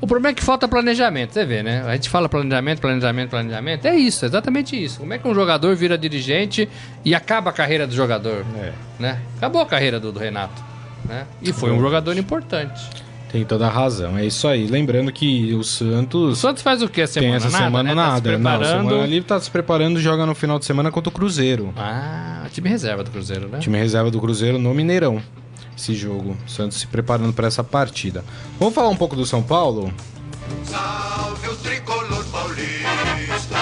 O problema é que falta planejamento, você vê, né? A gente fala planejamento, planejamento, planejamento. É isso, exatamente isso. Como é que um jogador vira dirigente e acaba a carreira do jogador? É. Né? Acabou a carreira do, do Renato. Né? E foi um jogador importante. Tem toda a razão, é isso aí. Lembrando que o Santos. O Santos faz o que a semana? Tem essa nada, semana né? nada. Tá se preparando... Não, semana ali tá se preparando joga no final de semana contra o Cruzeiro. Ah, time reserva do Cruzeiro, né? Time reserva do Cruzeiro no Mineirão. Esse jogo. O Santos se preparando para essa partida. Vamos falar um pouco do São Paulo? Salve o tricolor paulista,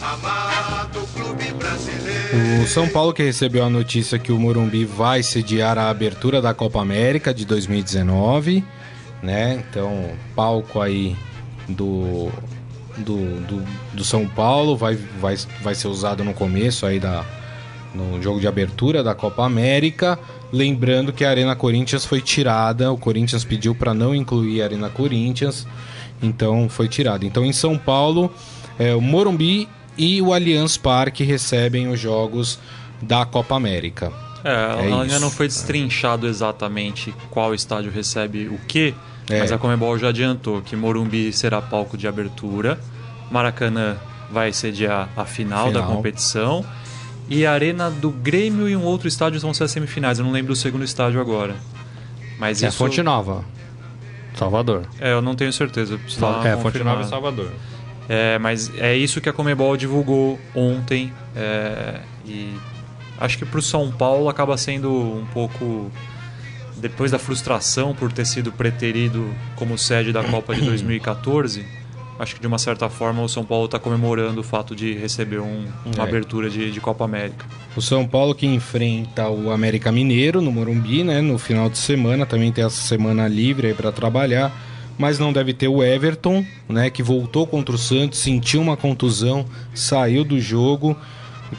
amado clube brasileiro. O São Paulo que recebeu a notícia que o Morumbi vai sediar a abertura da Copa América de 2019, né? Então, palco aí do do, do, do, São Paulo vai, vai, vai ser usado no começo aí da no jogo de abertura da Copa América. Lembrando que a Arena Corinthians foi tirada, o Corinthians pediu para não incluir a Arena Corinthians então foi tirado. Então em São Paulo, é, o Morumbi e o Allianz Parque recebem os jogos da Copa América. É, é ainda não foi destrinchado exatamente qual estádio recebe o quê, é. mas a Comebol já adiantou que Morumbi será palco de abertura, Maracanã vai sediar a final, final. da competição e a Arena do Grêmio e um outro estádio vão ser as semifinais. Eu não lembro do segundo estádio agora. Mas é isso... Fonte Nova. Salvador. É, eu não tenho certeza. É, Fonte Nova e Salvador. É, mas é isso que a Comebol divulgou ontem. É, e acho que para o São Paulo acaba sendo um pouco. Depois da frustração por ter sido preterido como sede da Copa de *clears throat* 2014 acho que de uma certa forma o São Paulo está comemorando o fato de receber um, uma é. abertura de, de, Copa América. O São Paulo que enfrenta o América Mineiro no Morumbi, né, no final de semana, também tem essa semana livre aí para trabalhar, mas não deve ter o Everton, né, que voltou contra o Santos, sentiu uma contusão, saiu do jogo,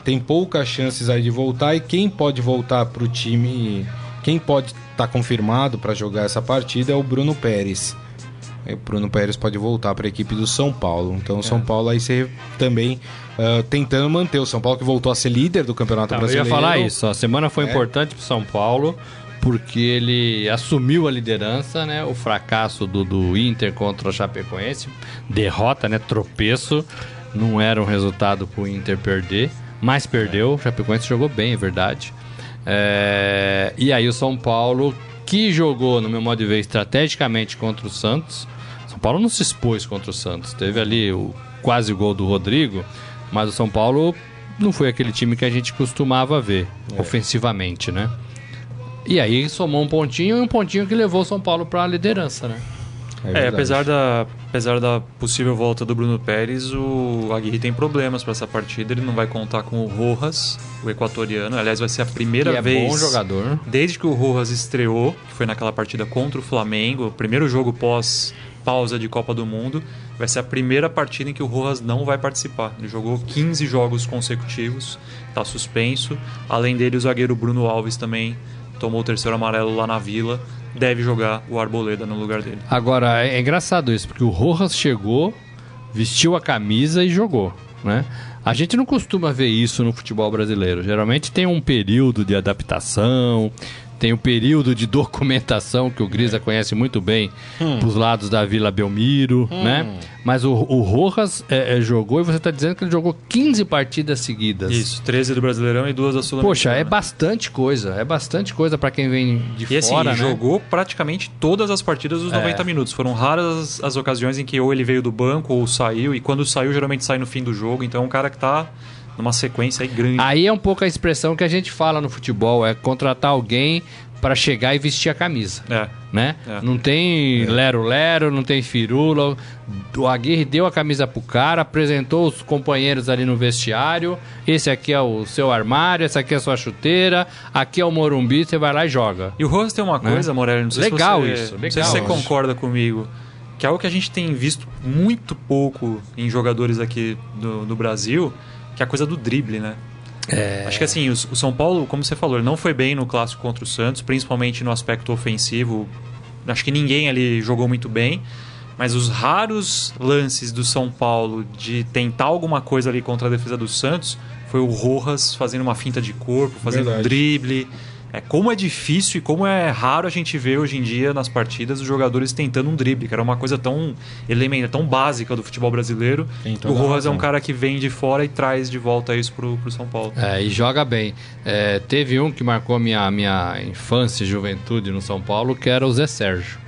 tem poucas chances aí de voltar e quem pode voltar para o time Quem pode estar tá confirmado para jogar essa partida é o Bruno Pérez. O Bruno Pérez pode voltar para a equipe do São Paulo. Então, o é. São Paulo aí ser também uh, tentando manter o São Paulo que voltou a ser líder do Campeonato Brasileiro. Eu ia falar isso. A semana foi é. importante para o São Paulo porque ele assumiu a liderança, né? O fracasso do, do Inter contra o Chapecoense, derrota, né? Tropeço, não era um resultado para o Inter perder, mas perdeu. O Chapecoense jogou bem, é verdade. É... E aí o São Paulo, que jogou, no meu modo de ver, estrategicamente contra o Santos. São Paulo não se expôs contra o Santos. Teve ali o quase o gol do Rodrigo, mas o São Paulo não foi aquele time que a gente costumava ver é. ofensivamente, né? E aí somou um pontinho e um pontinho que levou o São Paulo para a liderança, né? É, é, apesar, da, apesar da possível volta do Bruno Pérez, o Aguirre tem problemas para essa partida. Ele não vai contar com o Rojas, o equatoriano. Aliás, vai ser a primeira é vez. bom jogador. Desde que o Rojas estreou, que foi naquela partida contra o Flamengo, o primeiro jogo pós pausa de Copa do Mundo, vai ser a primeira partida em que o Rojas não vai participar. Ele jogou 15 jogos consecutivos, está suspenso. Além dele, o zagueiro Bruno Alves também tomou o terceiro amarelo lá na Vila, deve jogar o Arboleda no lugar dele. Agora, é engraçado isso, porque o Rojas chegou, vestiu a camisa e jogou, né? A gente não costuma ver isso no futebol brasileiro. Geralmente tem um período de adaptação, tem o um período de documentação que o Grisa conhece muito bem hum. dos lados da Vila Belmiro, hum. né? Mas o, o Rojas é, é, jogou e você está dizendo que ele jogou 15 partidas seguidas. Isso, 13 do Brasileirão e duas da sul Poxa, é bastante coisa. É bastante coisa para quem vem de e, assim, fora, assim, né? jogou praticamente todas as partidas dos é. 90 minutos. Foram raras as, as ocasiões em que ou ele veio do banco ou saiu. E quando saiu, geralmente sai no fim do jogo. Então é um cara que está numa sequência aí grande. Aí é um pouco a expressão que a gente fala no futebol, é contratar alguém para chegar e vestir a camisa. É. Né? É. Não tem lero-lero, não tem firula. O Aguirre deu a camisa pro cara, apresentou os companheiros ali no vestiário. Esse aqui é o seu armário, essa aqui é a sua chuteira, aqui é o Morumbi, você vai lá e joga. E o Rose tem uma né? coisa, né? Morelli, não sei legal se você, isso, legal. Não sei se você concorda comigo. Que é algo que a gente tem visto muito pouco em jogadores aqui do, do Brasil, que é a coisa do drible, né? É... Acho que assim, o, o São Paulo, como você falou, não foi bem no clássico contra o Santos, principalmente no aspecto ofensivo. Acho que ninguém ali jogou muito bem. Mas os raros lances do São Paulo de tentar alguma coisa ali contra a defesa do Santos foi o Rojas fazendo uma finta de corpo, fazendo Verdade. drible. É como é difícil e como é raro a gente ver hoje em dia nas partidas os jogadores tentando um drible, que era uma coisa tão elementar, tão básica do futebol brasileiro. O Rojas é um cara que vem de fora e traz de volta isso pro, pro São Paulo. É, e joga bem. É, teve um que marcou minha, minha infância e juventude no São Paulo, que era o Zé Sérgio.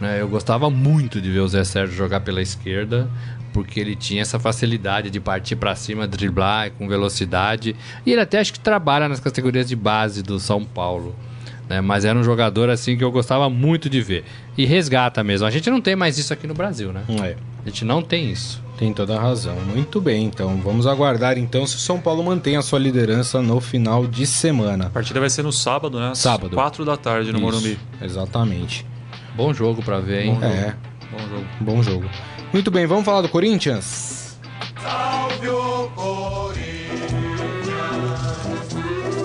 Né? Eu gostava muito de ver o Zé Sérgio jogar pela esquerda porque ele tinha essa facilidade de partir para cima, driblar com velocidade. E ele até acho que trabalha nas categorias de base do São Paulo. Né? Mas era um jogador assim que eu gostava muito de ver. E resgata mesmo. A gente não tem mais isso aqui no Brasil, né? É. A gente não tem isso. Tem toda a razão. Muito bem, então vamos aguardar então se o São Paulo mantém a sua liderança no final de semana. A partida vai ser no sábado, né? Sábado. 4 da tarde no isso, Morumbi. Exatamente. Bom jogo para ver, hein? Bom é. Bom jogo. Bom jogo. Muito bem, vamos falar do Corinthians? Salve o Corinthians,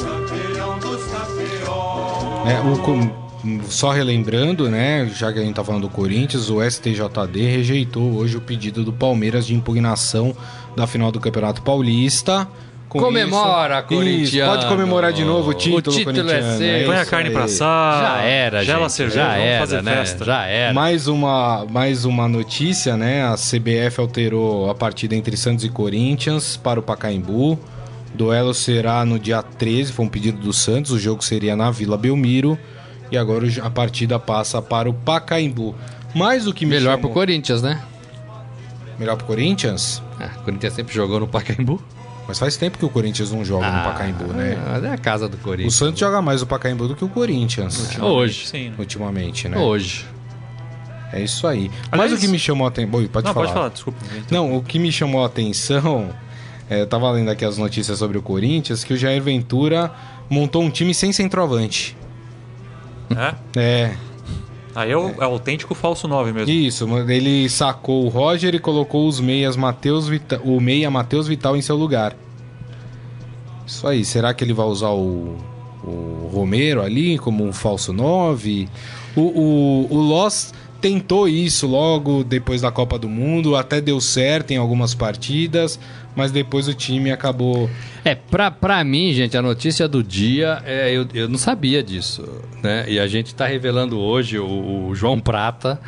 campeão dos campeões. É, o, só relembrando, né, já que a gente tá falando do Corinthians, o STJD rejeitou hoje o pedido do Palmeiras de impugnação da final do Campeonato Paulista. Com Comemora, isso, Corinthians. Pode comemorar de novo o título, o título é seu. Põe a carne aí. pra assar. Já era, gela gente. cerveja, já era, fazer né? festa. Já era. Mais uma, mais uma notícia, né? A CBF alterou a partida entre Santos e Corinthians para o Pacaembu. O duelo será no dia 13, foi um pedido do Santos. O jogo seria na Vila Belmiro. E agora a partida passa para o Pacaembu. Mais o que me Melhor chamou... pro Corinthians, né? Melhor pro Corinthians? É, o Corinthians sempre jogou no Pacaembu. Mas faz tempo que o Corinthians não joga ah, no Pacaembu, né? É a casa do Corinthians. O Santos joga mais o Pacaembu do que o Corinthians. Ultimamente, Hoje. Sim. Ultimamente, né? Hoje. É isso aí. Aliás, Mas o que me chamou a atenção. Pode não, falar. pode falar, desculpa. Não, o que me chamou a atenção. É, eu tava lendo aqui as notícias sobre o Corinthians, que o Jair Ventura montou um time sem centroavante. É? É. Aí é o, é o autêntico falso 9 mesmo. Isso, ele sacou o Roger e colocou os meias Mateus Vita, o meia Matheus Vital em seu lugar. Isso aí, será que ele vai usar o o Romero ali como um falso 9. O, o, o Loss tentou isso logo depois da Copa do Mundo, até deu certo em algumas partidas, mas depois o time acabou. É, pra, pra mim, gente, a notícia do dia, é, eu, eu não sabia disso, né? E a gente tá revelando hoje, o, o João Prata,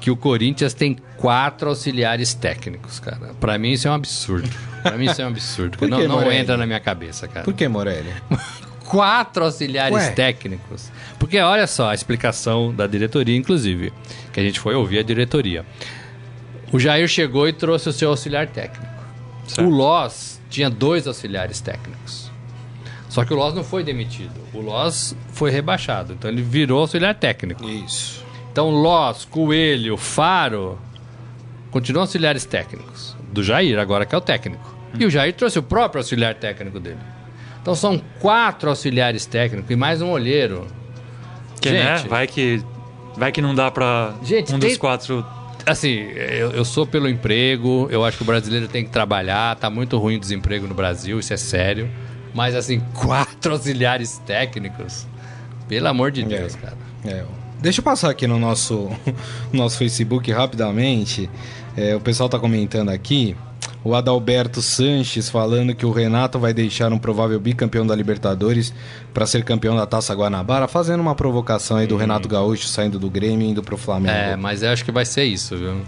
que o Corinthians tem quatro auxiliares técnicos, cara. Pra mim isso é um absurdo. Pra mim isso é um absurdo. *laughs* Por não, que, não Morelli? entra na minha cabeça, cara. Por que, Morelli? *laughs* quatro auxiliares Ué. técnicos. Porque olha só a explicação da diretoria, inclusive, que a gente foi ouvir a diretoria. O Jair chegou e trouxe o seu auxiliar técnico. Certo. O Loss tinha dois auxiliares técnicos. Só que o Loss não foi demitido. O Loss foi rebaixado. Então ele virou auxiliar técnico. Isso. Então Loss, Coelho, Faro continuam auxiliares técnicos. Do Jair, agora que é o técnico. E o Jair trouxe o próprio auxiliar técnico dele. Então são quatro auxiliares técnicos e mais um olheiro. Que, né? Gente. Vai que, vai que não dá pra Gente, um tem- dos quatro... Assim, eu, eu sou pelo emprego, eu acho que o brasileiro tem que trabalhar, tá muito ruim o desemprego no Brasil, isso é sério. Mas assim, *laughs* quatro auxiliares técnicos. Pelo amor de Deus, É. cara. É, deixa eu passar aqui no nosso, *laughs* no nosso Facebook rapidamente. É, o pessoal tá comentando aqui. O Adalberto Sanches falando que o Renato vai deixar um provável bicampeão da Libertadores para ser campeão da Taça Guanabara, fazendo uma provocação aí do Renato Gaúcho saindo do Grêmio e indo pro Flamengo. É, mas eu acho que vai ser isso, viu?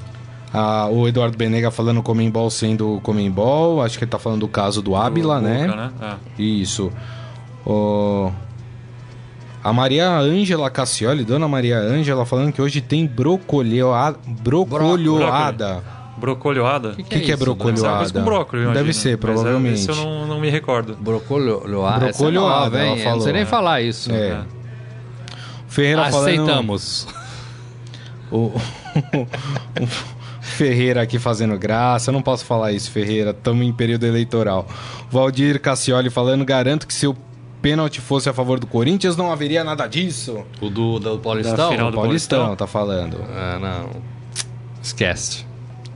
Ah, o Eduardo Benega falando Comembol sendo Comembol, acho que ele tá falando do caso do Ábila, do né? Boca, É. Isso. O... A Maria Ângela Cassioli, Dona Maria Ângela, falando que hoje tem brocolhoada. Brocolhoada. Brocolhoada? O que, que é isso, brocolhoada? Sabe, mas com brócolis, Deve ser, Mas, é, provavelmente. Isso eu não, não me recordo. Brocolhoada. é Brocolhoada, nova, hein? ela Eu não falou, sei nem é. falar isso. É. É. Ferreira Aceitamos. *laughs* falando. O... o Ferreira aqui fazendo graça. Eu não posso falar isso, Ferreira. Estamos em período eleitoral. Valdir Cassioli falando: garanto que se o pênalti fosse a favor do Corinthians, não haveria nada disso. O do, do Da Paulistão? final O do Paulistão, Paulistão. tá falando. Ah, não. Esquece.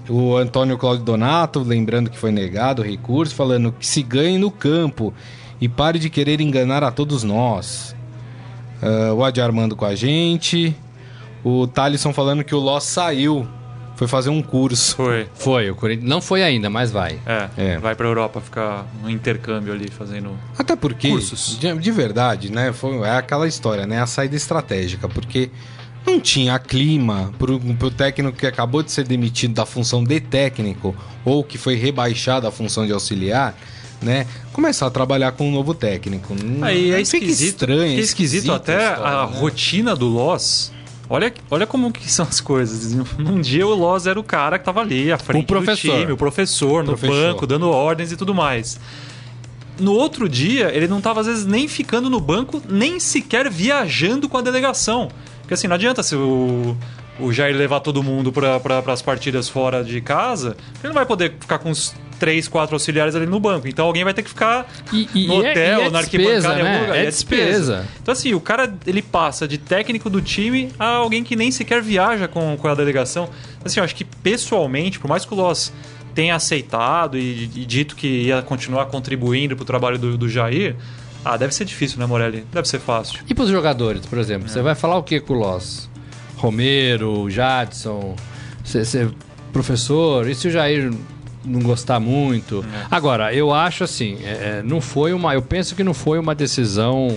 O Antônio Cláudio Donato, lembrando que foi negado o recurso, falando que se ganhe no campo e pare de querer enganar a todos nós. Ah, o Adi Armando com a gente. O Thalisson falando que o Loss saiu, foi fazer um curso. Foi. Foi, o Corinthians. Não foi ainda, mas vai. É, É. vai pra Europa ficar um intercâmbio ali fazendo. Até porque, Cursos. de, de verdade, né? Foi, é aquela história, né? A saída estratégica, porque não tinha clima pro, pro técnico que acabou de ser demitido da função de técnico ou que foi rebaixado à função de auxiliar, né? Começar a trabalhar com um novo técnico. Hum, Aí é esquisito. estranho, fica é esquisito até história, a né? rotina do Loss. Olha, olha como que são as coisas. Num *laughs* dia o Loss era o cara que tava ali à frente O professor. do time, o professor, no Professor. banco, dando ordens e tudo mais. No outro dia, ele não tava às vezes nem ficando no banco, nem sequer viajando com a delegação. Porque assim, não adianta se o, o Jair levar todo mundo para pra, as partidas fora de casa, ele não vai poder ficar com os três, quatro auxiliares ali no banco. Então alguém vai ter que ficar E, e- no é- hotel, e é na despesa, arquibancada, em algum né? lugar. É E despesa. Então, assim, o cara ele passa de técnico do time a alguém que nem sequer viaja com, com a delegação. Assim, eu acho que pessoalmente, por mais que o Loss tenha aceitado e, e dito que ia continuar contribuindo pro trabalho do, do Jair, ah, deve ser difícil, né, Morelli? Deve ser fácil. E pros jogadores, por exemplo? Você vai falar o que com o Loss? Romero, Jadson, cê, cê- professor, e se o Jair não gostar muito? Agora, eu acho assim, é, é, não foi uma. Eu penso que não foi uma decisão,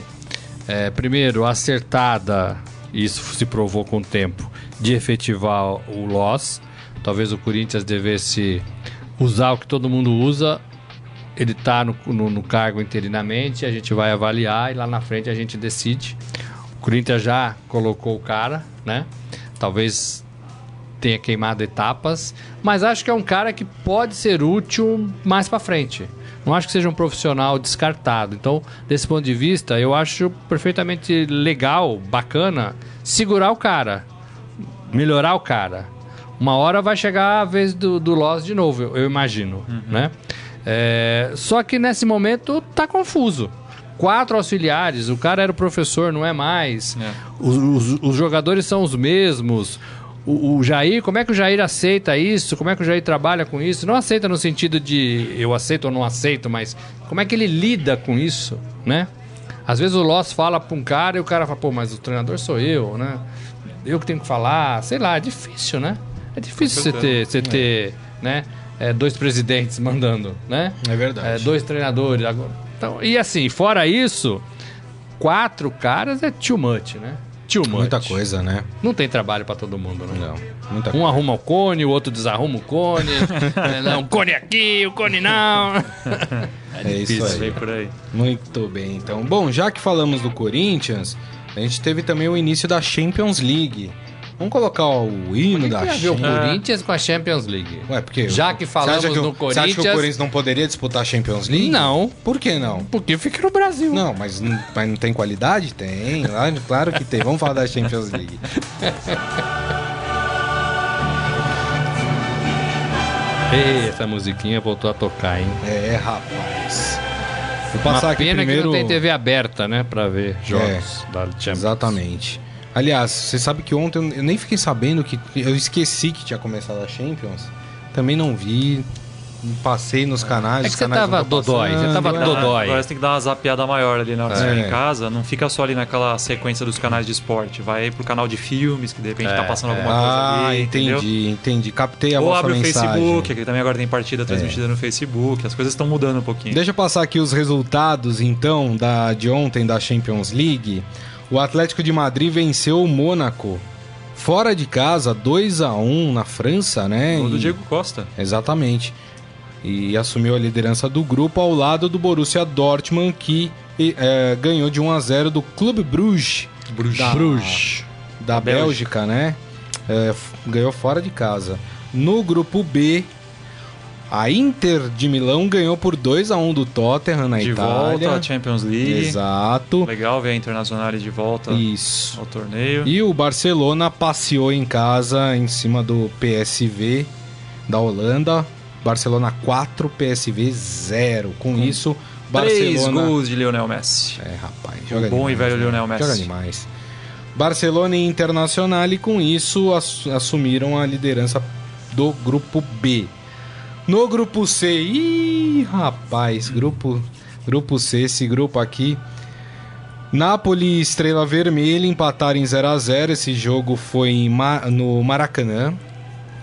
é, primeiro, acertada, isso se provou com o tempo, de efetivar o Loss. Talvez o Corinthians devesse usar o que todo mundo usa ele está no, no- no cargo interinamente, a gente vai avaliar e lá na frente a gente decide. O Corinthians já colocou o cara, né? Talvez tenha queimado etapas, mas acho que é um cara que pode ser útil mais para frente. Não acho que seja um profissional descartado. Então, desse ponto de vista, eu acho perfeitamente legal, bacana, segurar o cara, melhorar o cara. Uma hora vai chegar a vez do, do Loss de novo, eu, eu imagino, né? É, só que nesse momento tá confuso. Quatro auxiliares, o cara era o professor, não é mais. É. Os, os- os jogadores são os mesmos. O, o Jair, como é que o Jair aceita isso? Como é que o Jair trabalha com isso? Não aceita no sentido de eu aceito ou não aceito, mas como é que ele lida com isso, né? Às vezes o Loss fala pra um cara e o cara fala, pô, mas o treinador sou eu, né? Eu que tenho que falar. Sei lá, é difícil, né? É difícil você ter, você ter né? É, dois presidentes mandando, né? É verdade. É, dois treinadores. Então, e assim, fora isso, quatro caras é too much, né? Too much. Muita coisa, né? Não tem trabalho pra todo mundo, né? Não, muita Um coisa. arruma o cone, o outro desarruma o cone. *laughs* É, não, o cone aqui, o cone não. É isso Isso, vem aí. por aí. Muito bem, então. Bom, já que falamos do Corinthians, a gente teve também o início da Champions League. Vamos colocar o hino Tem da que ver o Champions Corinthians com a Champions League. Ué, porque Já que falamos que, no o- Você acha que o Corinthians- Corinthians não poderia disputar a Champions League? Não. Por que não? Porque fica no Brasil. Não, mas não, mas não tem qualidade? Tem, claro, que tem. Vamos falar da Champions League. *laughs* Ei, essa musiquinha voltou a tocar, hein? É, rapaz. Vou passar Uma aqui pena primeiro. que não tem TV aberta, né? Pra ver jogos da Champions. Exatamente. Aliás, você sabe que ontem eu nem fiquei sabendo que. Eu esqueci que tinha começado a Champions. Também não vi. Passei nos canais. É que você canais tava dodói, você tava né? dodói. Agora você tem que dar uma zapeada maior ali na hora que você É. em casa. Não fica só ali naquela sequência dos canais de esporte. Vai pro canal de filmes, que de repente É, tá passando é. alguma coisa Ah, ali. entendi, entendeu? entendi. Captei a Ou vossa abre o mensagem. É. Facebook, que também agora tem partida transmitida no Facebook. As coisas estão mudando um pouquinho. Deixa eu passar aqui os resultados, então, da, de ontem da Champions League. O Atlético de Madrid venceu o Mônaco. Fora de casa, 2 a 1 na França, né? Gol do E- Diego Costa. Exatamente. E assumiu a liderança do grupo ao lado do Borussia Dortmund, que é, ganhou de 1 a 0 do Clube Bruges. Bruges. Da, Bruges. Da Bélgica, né? É, ganhou fora de casa. No grupo B, a Inter de Milão ganhou por 2 a 1 do Tottenham na De Itália. volta à Champions League. Exato. Legal ver a Internacional de volta Isso. ao torneio. E o Barcelona passeou em casa em cima do PSV da Holanda. Barcelona 4, PSV 0. Com, isso, Três Barcelona. gols de Lionel Messi. É, rapaz. O Joga bom e demais, velho né? Lionel Messi. Joga demais. Barcelona e Internacional, e com isso ass- assumiram a liderança do grupo B. No grupo C, ih, rapaz, grupo, grupo C, esse grupo aqui. Napoli e Estrela Vermelha empataram em 0 a 0 Esse jogo foi em Ma- no Maracanã.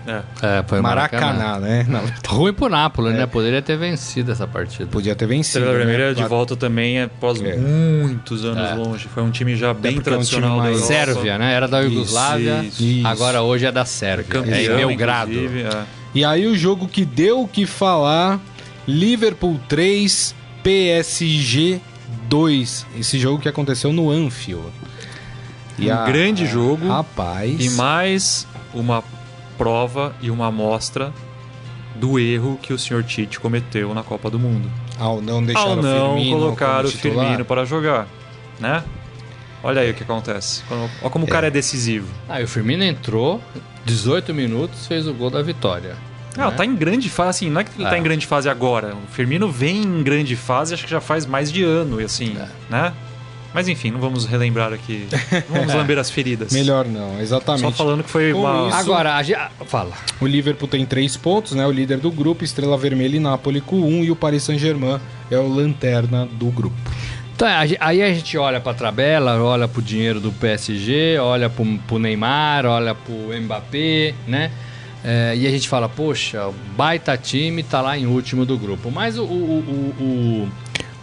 É. É, foi Maracanã, né? Não, Ruim pro Nápoles, né? Poderia ter vencido essa partida. podia ter vencido. Estrela Vermelha né? de volta também após É. muitos anos É. longe. Foi um time já bem porque é um tradicional da. Sérvia, né? Era da Iugoslávia, isso. agora hoje é da Sérvia. Campeão, é em Belgrado. E aí o jogo que deu o que falar, Liverpool 3, PSG 2. Esse jogo que aconteceu no Anfield. Um grande jogo. Rapaz. E mais uma prova e uma amostra do erro que o Sr. Tite cometeu na Copa do Mundo. Ao não deixar Ao o não Firmino colocar o. Firmino para jogar, né? Olha aí o que acontece. Quando- Olha como o cara é decisivo. Ah, e o Firmino entrou, 18 minutos, fez o gol da vitória. Não, né? tá em grande fase, assim, não é que ele tá É. em grande fase agora. O Firmino vem em grande fase, acho que já faz mais de ano, e assim, É. né? Mas enfim, não vamos relembrar aqui. Não vamos *laughs* lamber as feridas. Melhor não, exatamente. Só falando que foi Com uma. isso- Agora, a gente... ah, fala. O Liverpool tem três pontos, né? O líder do grupo, Estrela Vermelha e Napoli com um, e o Paris Saint-Germain é o lanterna do grupo. Então, a ge- aí a gente olha pra tabela, olha pro dinheiro do PSG, olha pro, pro Neymar, olha pro Mbappé, né? É, e a gente fala, poxa, o baita time tá lá em último do grupo. Mas o, o, o,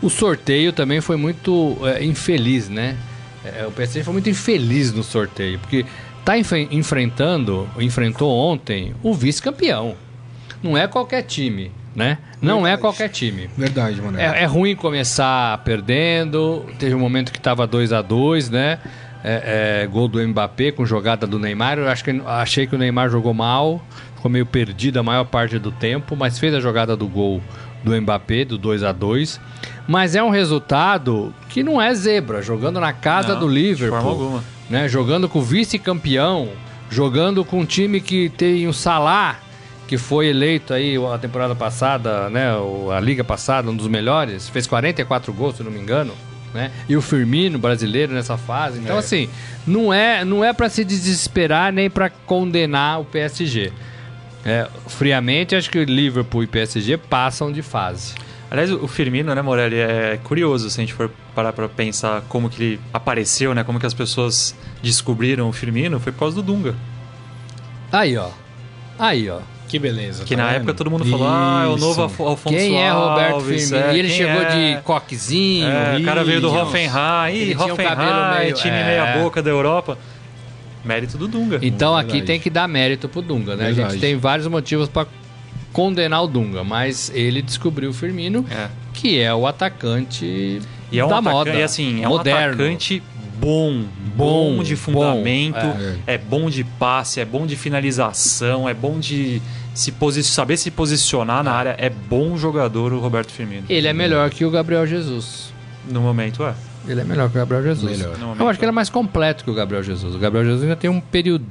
o, o sorteio também foi muito é, infeliz, né? É, o PSG foi muito infeliz no sorteio, porque tá enfe- enfrentando, enfrentou ontem o vice-campeão. Não é qualquer time, né? Não é Verdade. qualquer time. Verdade, mano. É, é ruim começar perdendo. Teve um momento que tava 2 a 2 né? É, é, gol do Mbappé com jogada do Neymar. Eu acho que, achei que o Neymar jogou mal, ficou meio perdido a maior parte do tempo, mas fez a jogada do gol do Mbappé, do 2 a 2 Mas é um resultado que não é zebra, jogando na casa Não, do de Liverpool forma alguma. né? Jogando com o vice-campeão, jogando com um time que tem o Salah, que foi eleito aí a temporada passada, né? A liga passada, um dos melhores, fez 44 gols, se não me engano. Né? E o Firmino brasileiro nessa fase. Então, É. assim, não é, não é para se desesperar nem para condenar o PSG. É, friamente, acho que o Liverpool e PSG passam de fase. Aliás, o Firmino, né, Morelli, é curioso se a gente for parar pra pensar como que ele apareceu, né? Como que as pessoas descobriram o Firmino, foi por causa do Dunga. Aí, ó. Aí, ó. Que beleza. Que tá na vendo? época todo mundo falou, ah, é o novo. Alfo- Alfonso Quem é Roberto Alves, Firmino? é, e ele chegou é? de coquezinho. É, o cara veio do. Hoffenheim, Ih, Hoffenheim, meio- time é. meia boca da Europa. Mérito do Dunga. Então aqui Verdade. tem que dar mérito pro Dunga, né? A Verdade. gente tem vários motivos pra condenar o Dunga, mas ele descobriu o Firmino, É. que é o atacante E é um da atacante, moda. e assim, é moderno. um atacante bom, Bom, bom de bom, fundamento, é. é. bom de passe, é bom de finalização, é bom de se saber se posicionar na área, é bom jogador o Roberto Firmino. Ele é melhor que o Gabriel Jesus. No momento é. Ele é melhor que o Gabriel Jesus. Melhor. Eu acho que ele é é. mais completo que o Gabriel Jesus. O Gabriel Jesus ainda tem um período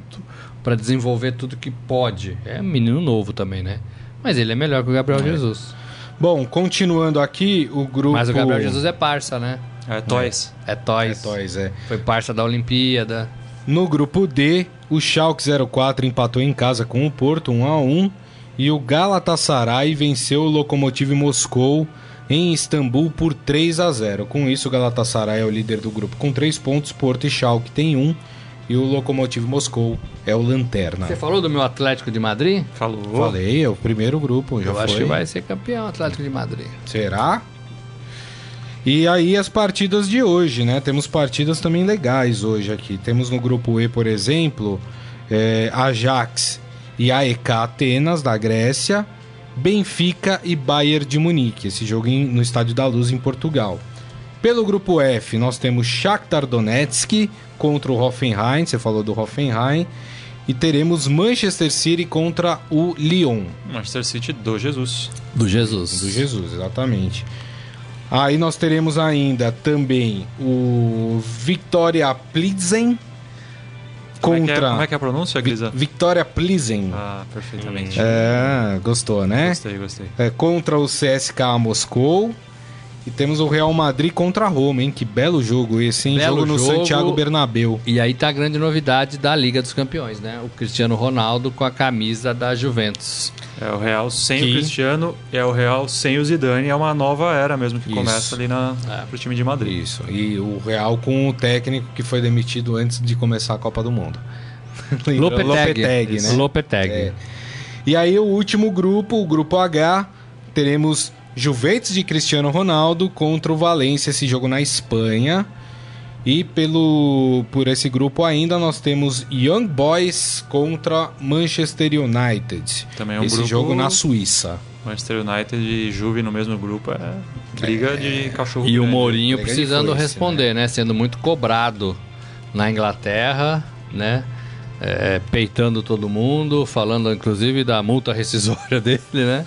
pra desenvolver tudo que pode. É um menino novo também, né? Mas ele é melhor que o Gabriel Jesus. Bom, continuando aqui, o grupo... Mas o Gabriel Jesus é parça, né? É Toys. É É, Toys. Toys, é. Foi parça da Olimpíada. No grupo D, o Schalke 04 empatou em casa com o Porto 1 a 1 e o Galatasaray venceu o Lokomotiv Moscou em Istambul por 3 a 0. Com isso, o Galatasaray é o líder do grupo com 3 pontos, Porto e Schalke tem 1 e o Lokomotiv Moscou é o lanterna. Você falou do meu Atlético de Madrid? Falou. Falei, é o primeiro grupo, já Eu foi. acho que vai ser campeão Atlético de Madrid. Será? E aí as partidas de hoje, né? Temos partidas também legais hoje aqui. Temos no grupo E, por exemplo, é, Ajax e AEK Atenas, da Grécia, Benfica e Bayern de Munique. Esse jogo em- no Estádio da Luz, em Portugal. Pelo grupo F, nós temos Shakhtar Donetsk contra o Hoffenheim, você falou do Hoffenheim. E teremos Manchester City contra o Lyon. Manchester City do Jesus. Do Jesus. Do Jesus, exatamente. Aí nós teremos ainda também o Victoria Plizen Como é, que é, contra. como é que é a pronúncia, Grisa? Victoria Plizen. Ah, perfeitamente. É, gostou, né? Gostei, gostei. É, contra o CSKA Moscou. E temos o Real Madrid contra a Roma, hein? Que belo jogo esse, hein? Belo jogo no jogo. Santiago Bernabéu. E aí tá a grande novidade da Liga dos Campeões, né? O Cristiano Ronaldo com a camisa da Juventus. É o Real sem Que- o Cristiano, é o Real sem o Zidane, é uma nova era mesmo que Isso. começa ali na, É. pro time de Madrid. Isso. E o Real com o técnico que foi demitido antes de começar a Copa do Mundo. *laughs* Lembra? Lopetegui, né? Lopetegui. É. E aí o último grupo, o grupo H, teremos Juventus de Cristiano Ronaldo contra o Valência, esse jogo na Espanha. E pelo por esse grupo ainda nós temos Young Boys contra Manchester United. Também é um esse grupo- jogo na Suíça. Manchester United e Juve no mesmo grupo é briga de cachorro E o grande. Mourinho Briga precisando foice, responder, né? Sendo muito cobrado na Inglaterra, né? É, peitando todo mundo, falando inclusive da multa rescisória *laughs* dele, né?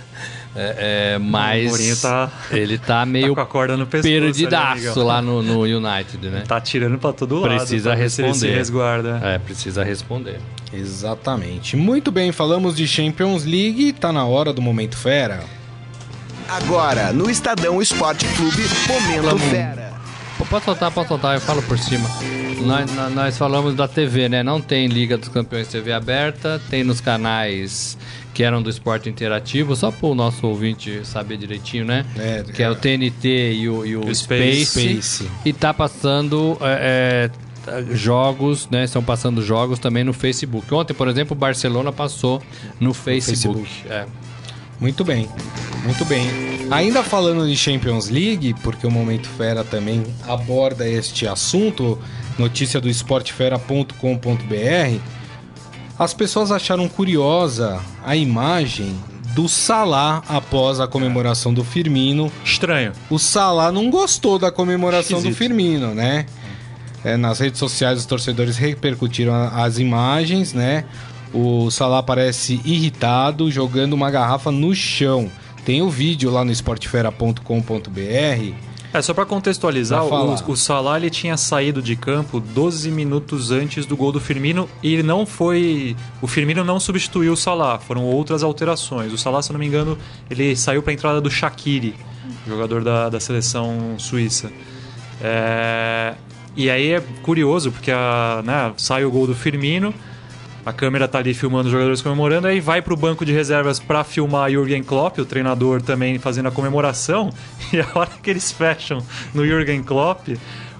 É, é, mas O Mourinho tá- ele tá Tá meio no pescoço. perdidaço ali, lá no, no United, né? Tá tirando pra todo lado. Precisa responder. se resguarda. É, precisa responder. Exatamente. Muito bem, falamos de Champions League, tá na hora do momento fera. Agora, no Estadão Esporte Clube, Momento Fera. Pô, Pode soltar, pode soltar, eu falo por cima. Nós- nós falamos da TV, né? Não tem Liga dos Campeões TV aberta, tem nos canais que eram do esporte interativo, só para o nosso ouvinte saber direitinho, né? É, que é o TNT e o, e o Space, Space. Space. E tá passando é, é, jogos, né? Estão passando jogos também no Facebook. Ontem, por exemplo, o Barcelona passou no Facebook. É. Muito bem, muito bem. Ainda falando de Champions League, porque o Momento Fera também aborda este assunto, notícia do esportefera.com.br, as pessoas acharam curiosa a imagem do Salah após a comemoração do Firmino. Estranho. O Salah não gostou da comemoração do Esquisito. Firmino, né? É, nas redes sociais os torcedores repercutiram as imagens, né? O Salah parece irritado, jogando uma garrafa no chão. Tem o vídeo lá no esportefera.com.br. É, só pra contextualizar, o, o Salah ele tinha saído de campo 12 minutos antes do gol do Firmino e ele não foi... O Firmino não substituiu o Salah, foram outras alterações. O Salah, se eu não me engano, ele saiu pra entrada do Shaqiri, jogador da, da seleção suíça. É, E aí é curioso, porque a, né, sai o gol do Firmino, a câmera tá ali filmando os jogadores comemorando, aí vai pro banco de reservas para filmar Jürgen Klopp, o treinador também fazendo a comemoração, *laughs* e a hora que eles fecham no Jürgen Klopp,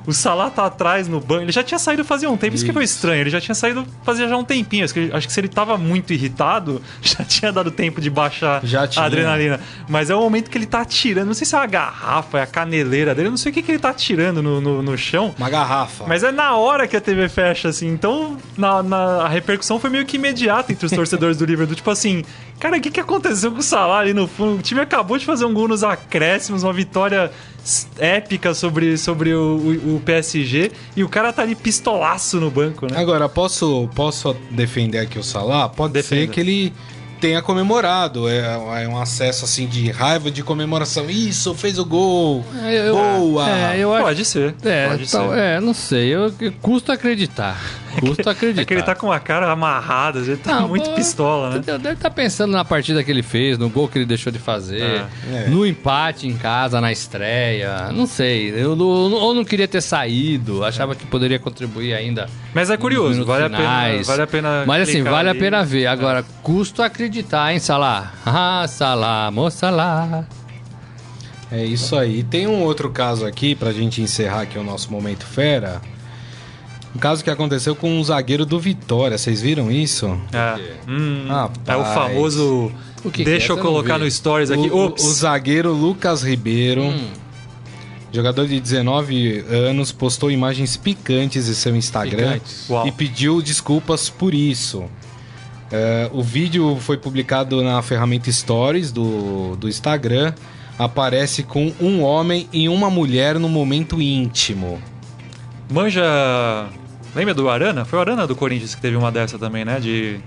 o Salah tá atrás no banco. Ele já tinha saído fazia um tempo, isso, isso que foi estranho. Ele já tinha saído fazia já um tempinho. Acho que, acho que se ele tava muito irritado, *laughs* já tinha dado tempo de baixar a adrenalina. Mas é o momento que ele tá atirando. Não sei se é a garrafa, é a caneleira dele. Eu não sei o que, que ele tá atirando no, no, no, chão. Uma garrafa. Mas é na hora que a TV fecha, assim. Então, na, na a repercussão foi meio que imediata entre os torcedores do Liverpool. Tipo assim, cara, o que, que aconteceu com o Salah ali no fundo? O time acabou de fazer um gol nos acréscimos, uma vitória épica sobre, sobre o, o, o, PSG e o cara tá ali pistolaço no banco, né? Agora, posso, posso defender aqui o Salah? Pode Defenda. ser que ele tenha comemorado. É, é, um acesso assim de raiva de comemoração. Isso, fez o gol. É, eu, Boa! É, eu pode acho, ser. É, pode tal, ser. é, não sei. Eu, eu custo acreditar. Custa acreditar. É que ele tá com a cara amarrada, ele tá não, muito pistola, né? Deve estar tá pensando na partida que ele fez, no gol que ele deixou de fazer, é. é. no empate em casa, na estreia. Não sei. Eu, ou não queria ter saído, achava que poderia contribuir ainda. Mas é curioso, vale a, pena, vale a pena. Mas assim, vale ali. a pena ver. Agora, é. custo acreditar, hein, Salah? *laughs* Ah, Salah, moça lá. É isso aí. Tem um outro caso aqui pra gente encerrar aqui o nosso momento fera. Um caso que aconteceu com um zagueiro do Vitória. Vocês viram isso? É. Hum, é o famoso. O que Deixa que é? eu colocar no Stories aqui. O, o, zagueiro Lucas Ribeiro. Hum. Jogador de 19 anos postou imagens picantes em seu Instagram e pediu desculpas por isso. Uh, o vídeo foi publicado na ferramenta Stories do, do Instagram. Aparece com um homem e uma mulher no momento íntimo. Manja Lembra do Arana? Foi o Arana do Corinthians que teve uma dessa também, né? De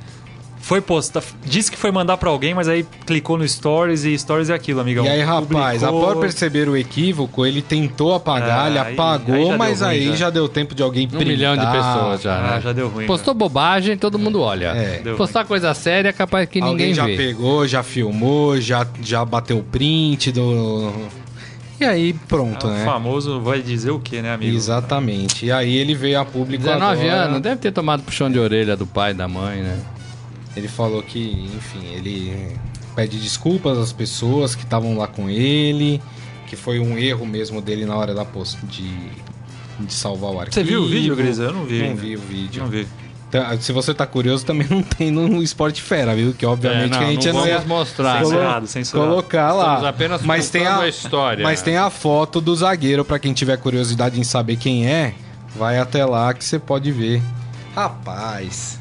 foi postar, disse que foi mandar para alguém, mas aí clicou no Stories e Stories é aquilo, amigão. E aí, rapaz, Publicou... após perceber o equívoco, ele tentou apagar, é, ele apagou, aí mas ruim, aí já. já. deu tempo de alguém Um milhão de pessoas já, né? Ah, já deu ruim. Postou já. bobagem, todo mundo olha. É. Postar ruim. coisa séria, capaz que alguém ninguém já vê. pegou, já filmou, já, já bateu print do e aí, pronto, é, né? O famoso vai dizer o que, né, amigo? Exatamente. E aí ele veio a público 19 agora... anos, deve ter tomado puxão de orelha do pai e da mãe, né? Ele falou que, enfim, ele pede desculpas às pessoas que estavam lá com ele, que foi um erro mesmo dele na hora da post de, de salvar o arquivo. Você viu o vídeo, Grisa? Eu não vi. Não vi o vídeo. Não vi. Então, se você tá curioso, também *laughs* não tem no Esporte Fera, viu? Que obviamente é, não, a gente não, não ia mostrar. Censurado, censurado. Colocar lá. Estamos apenas mas tem a, a história. Mas tem a foto do zagueiro, para quem tiver curiosidade em saber quem é, vai até lá que você pode ver. Rapaz.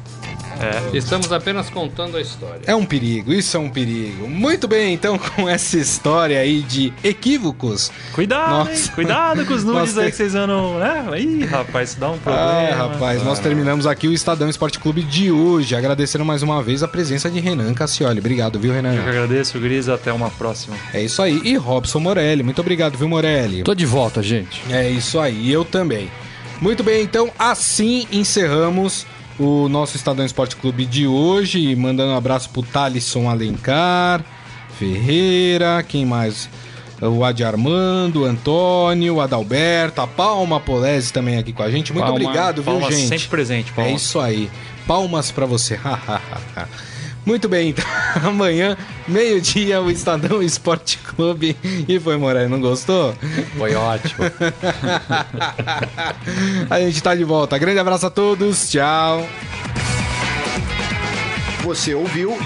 É. Estamos apenas contando a história. É um perigo, isso é um perigo. Muito bem, então, *laughs* com essa história aí de equívocos. Cuidado, Nossa. cuidado com os nudes aí que vocês andam. Né? Ih, rapaz, isso dá um problema. É, rapaz, nós terminamos aqui o Estadão Esporte Clube de hoje. Agradecendo mais uma vez a presença de Renan Cassioli. Obrigado, viu, Renan? Eu que agradeço, Gris. Até uma próxima. É isso aí. E Robson Morelli. Muito obrigado, viu, Morelli? Tô de volta, gente. É isso aí. Eu também. Muito bem, então assim encerramos o nosso Estadão Esporte Clube de hoje. Mandando um abraço pro Thalisson Alencar, Ferreira, quem mais? O Adi Armando, o Antônio, o Adalberto, a Palma Polese também aqui com a gente. Muito Palma, obrigado, viu, Palma gente? sempre presente, Palma. É isso aí. Palmas para você. *laughs* Muito bem, então *laughs* amanhã, meio-dia, o Estadão Esporte Clube. E foi, Moraes, não gostou? Foi ótimo. *laughs* a gente tá de volta. Grande abraço a todos, tchau. Você ouviu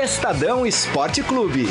Estadão Esporte Clube.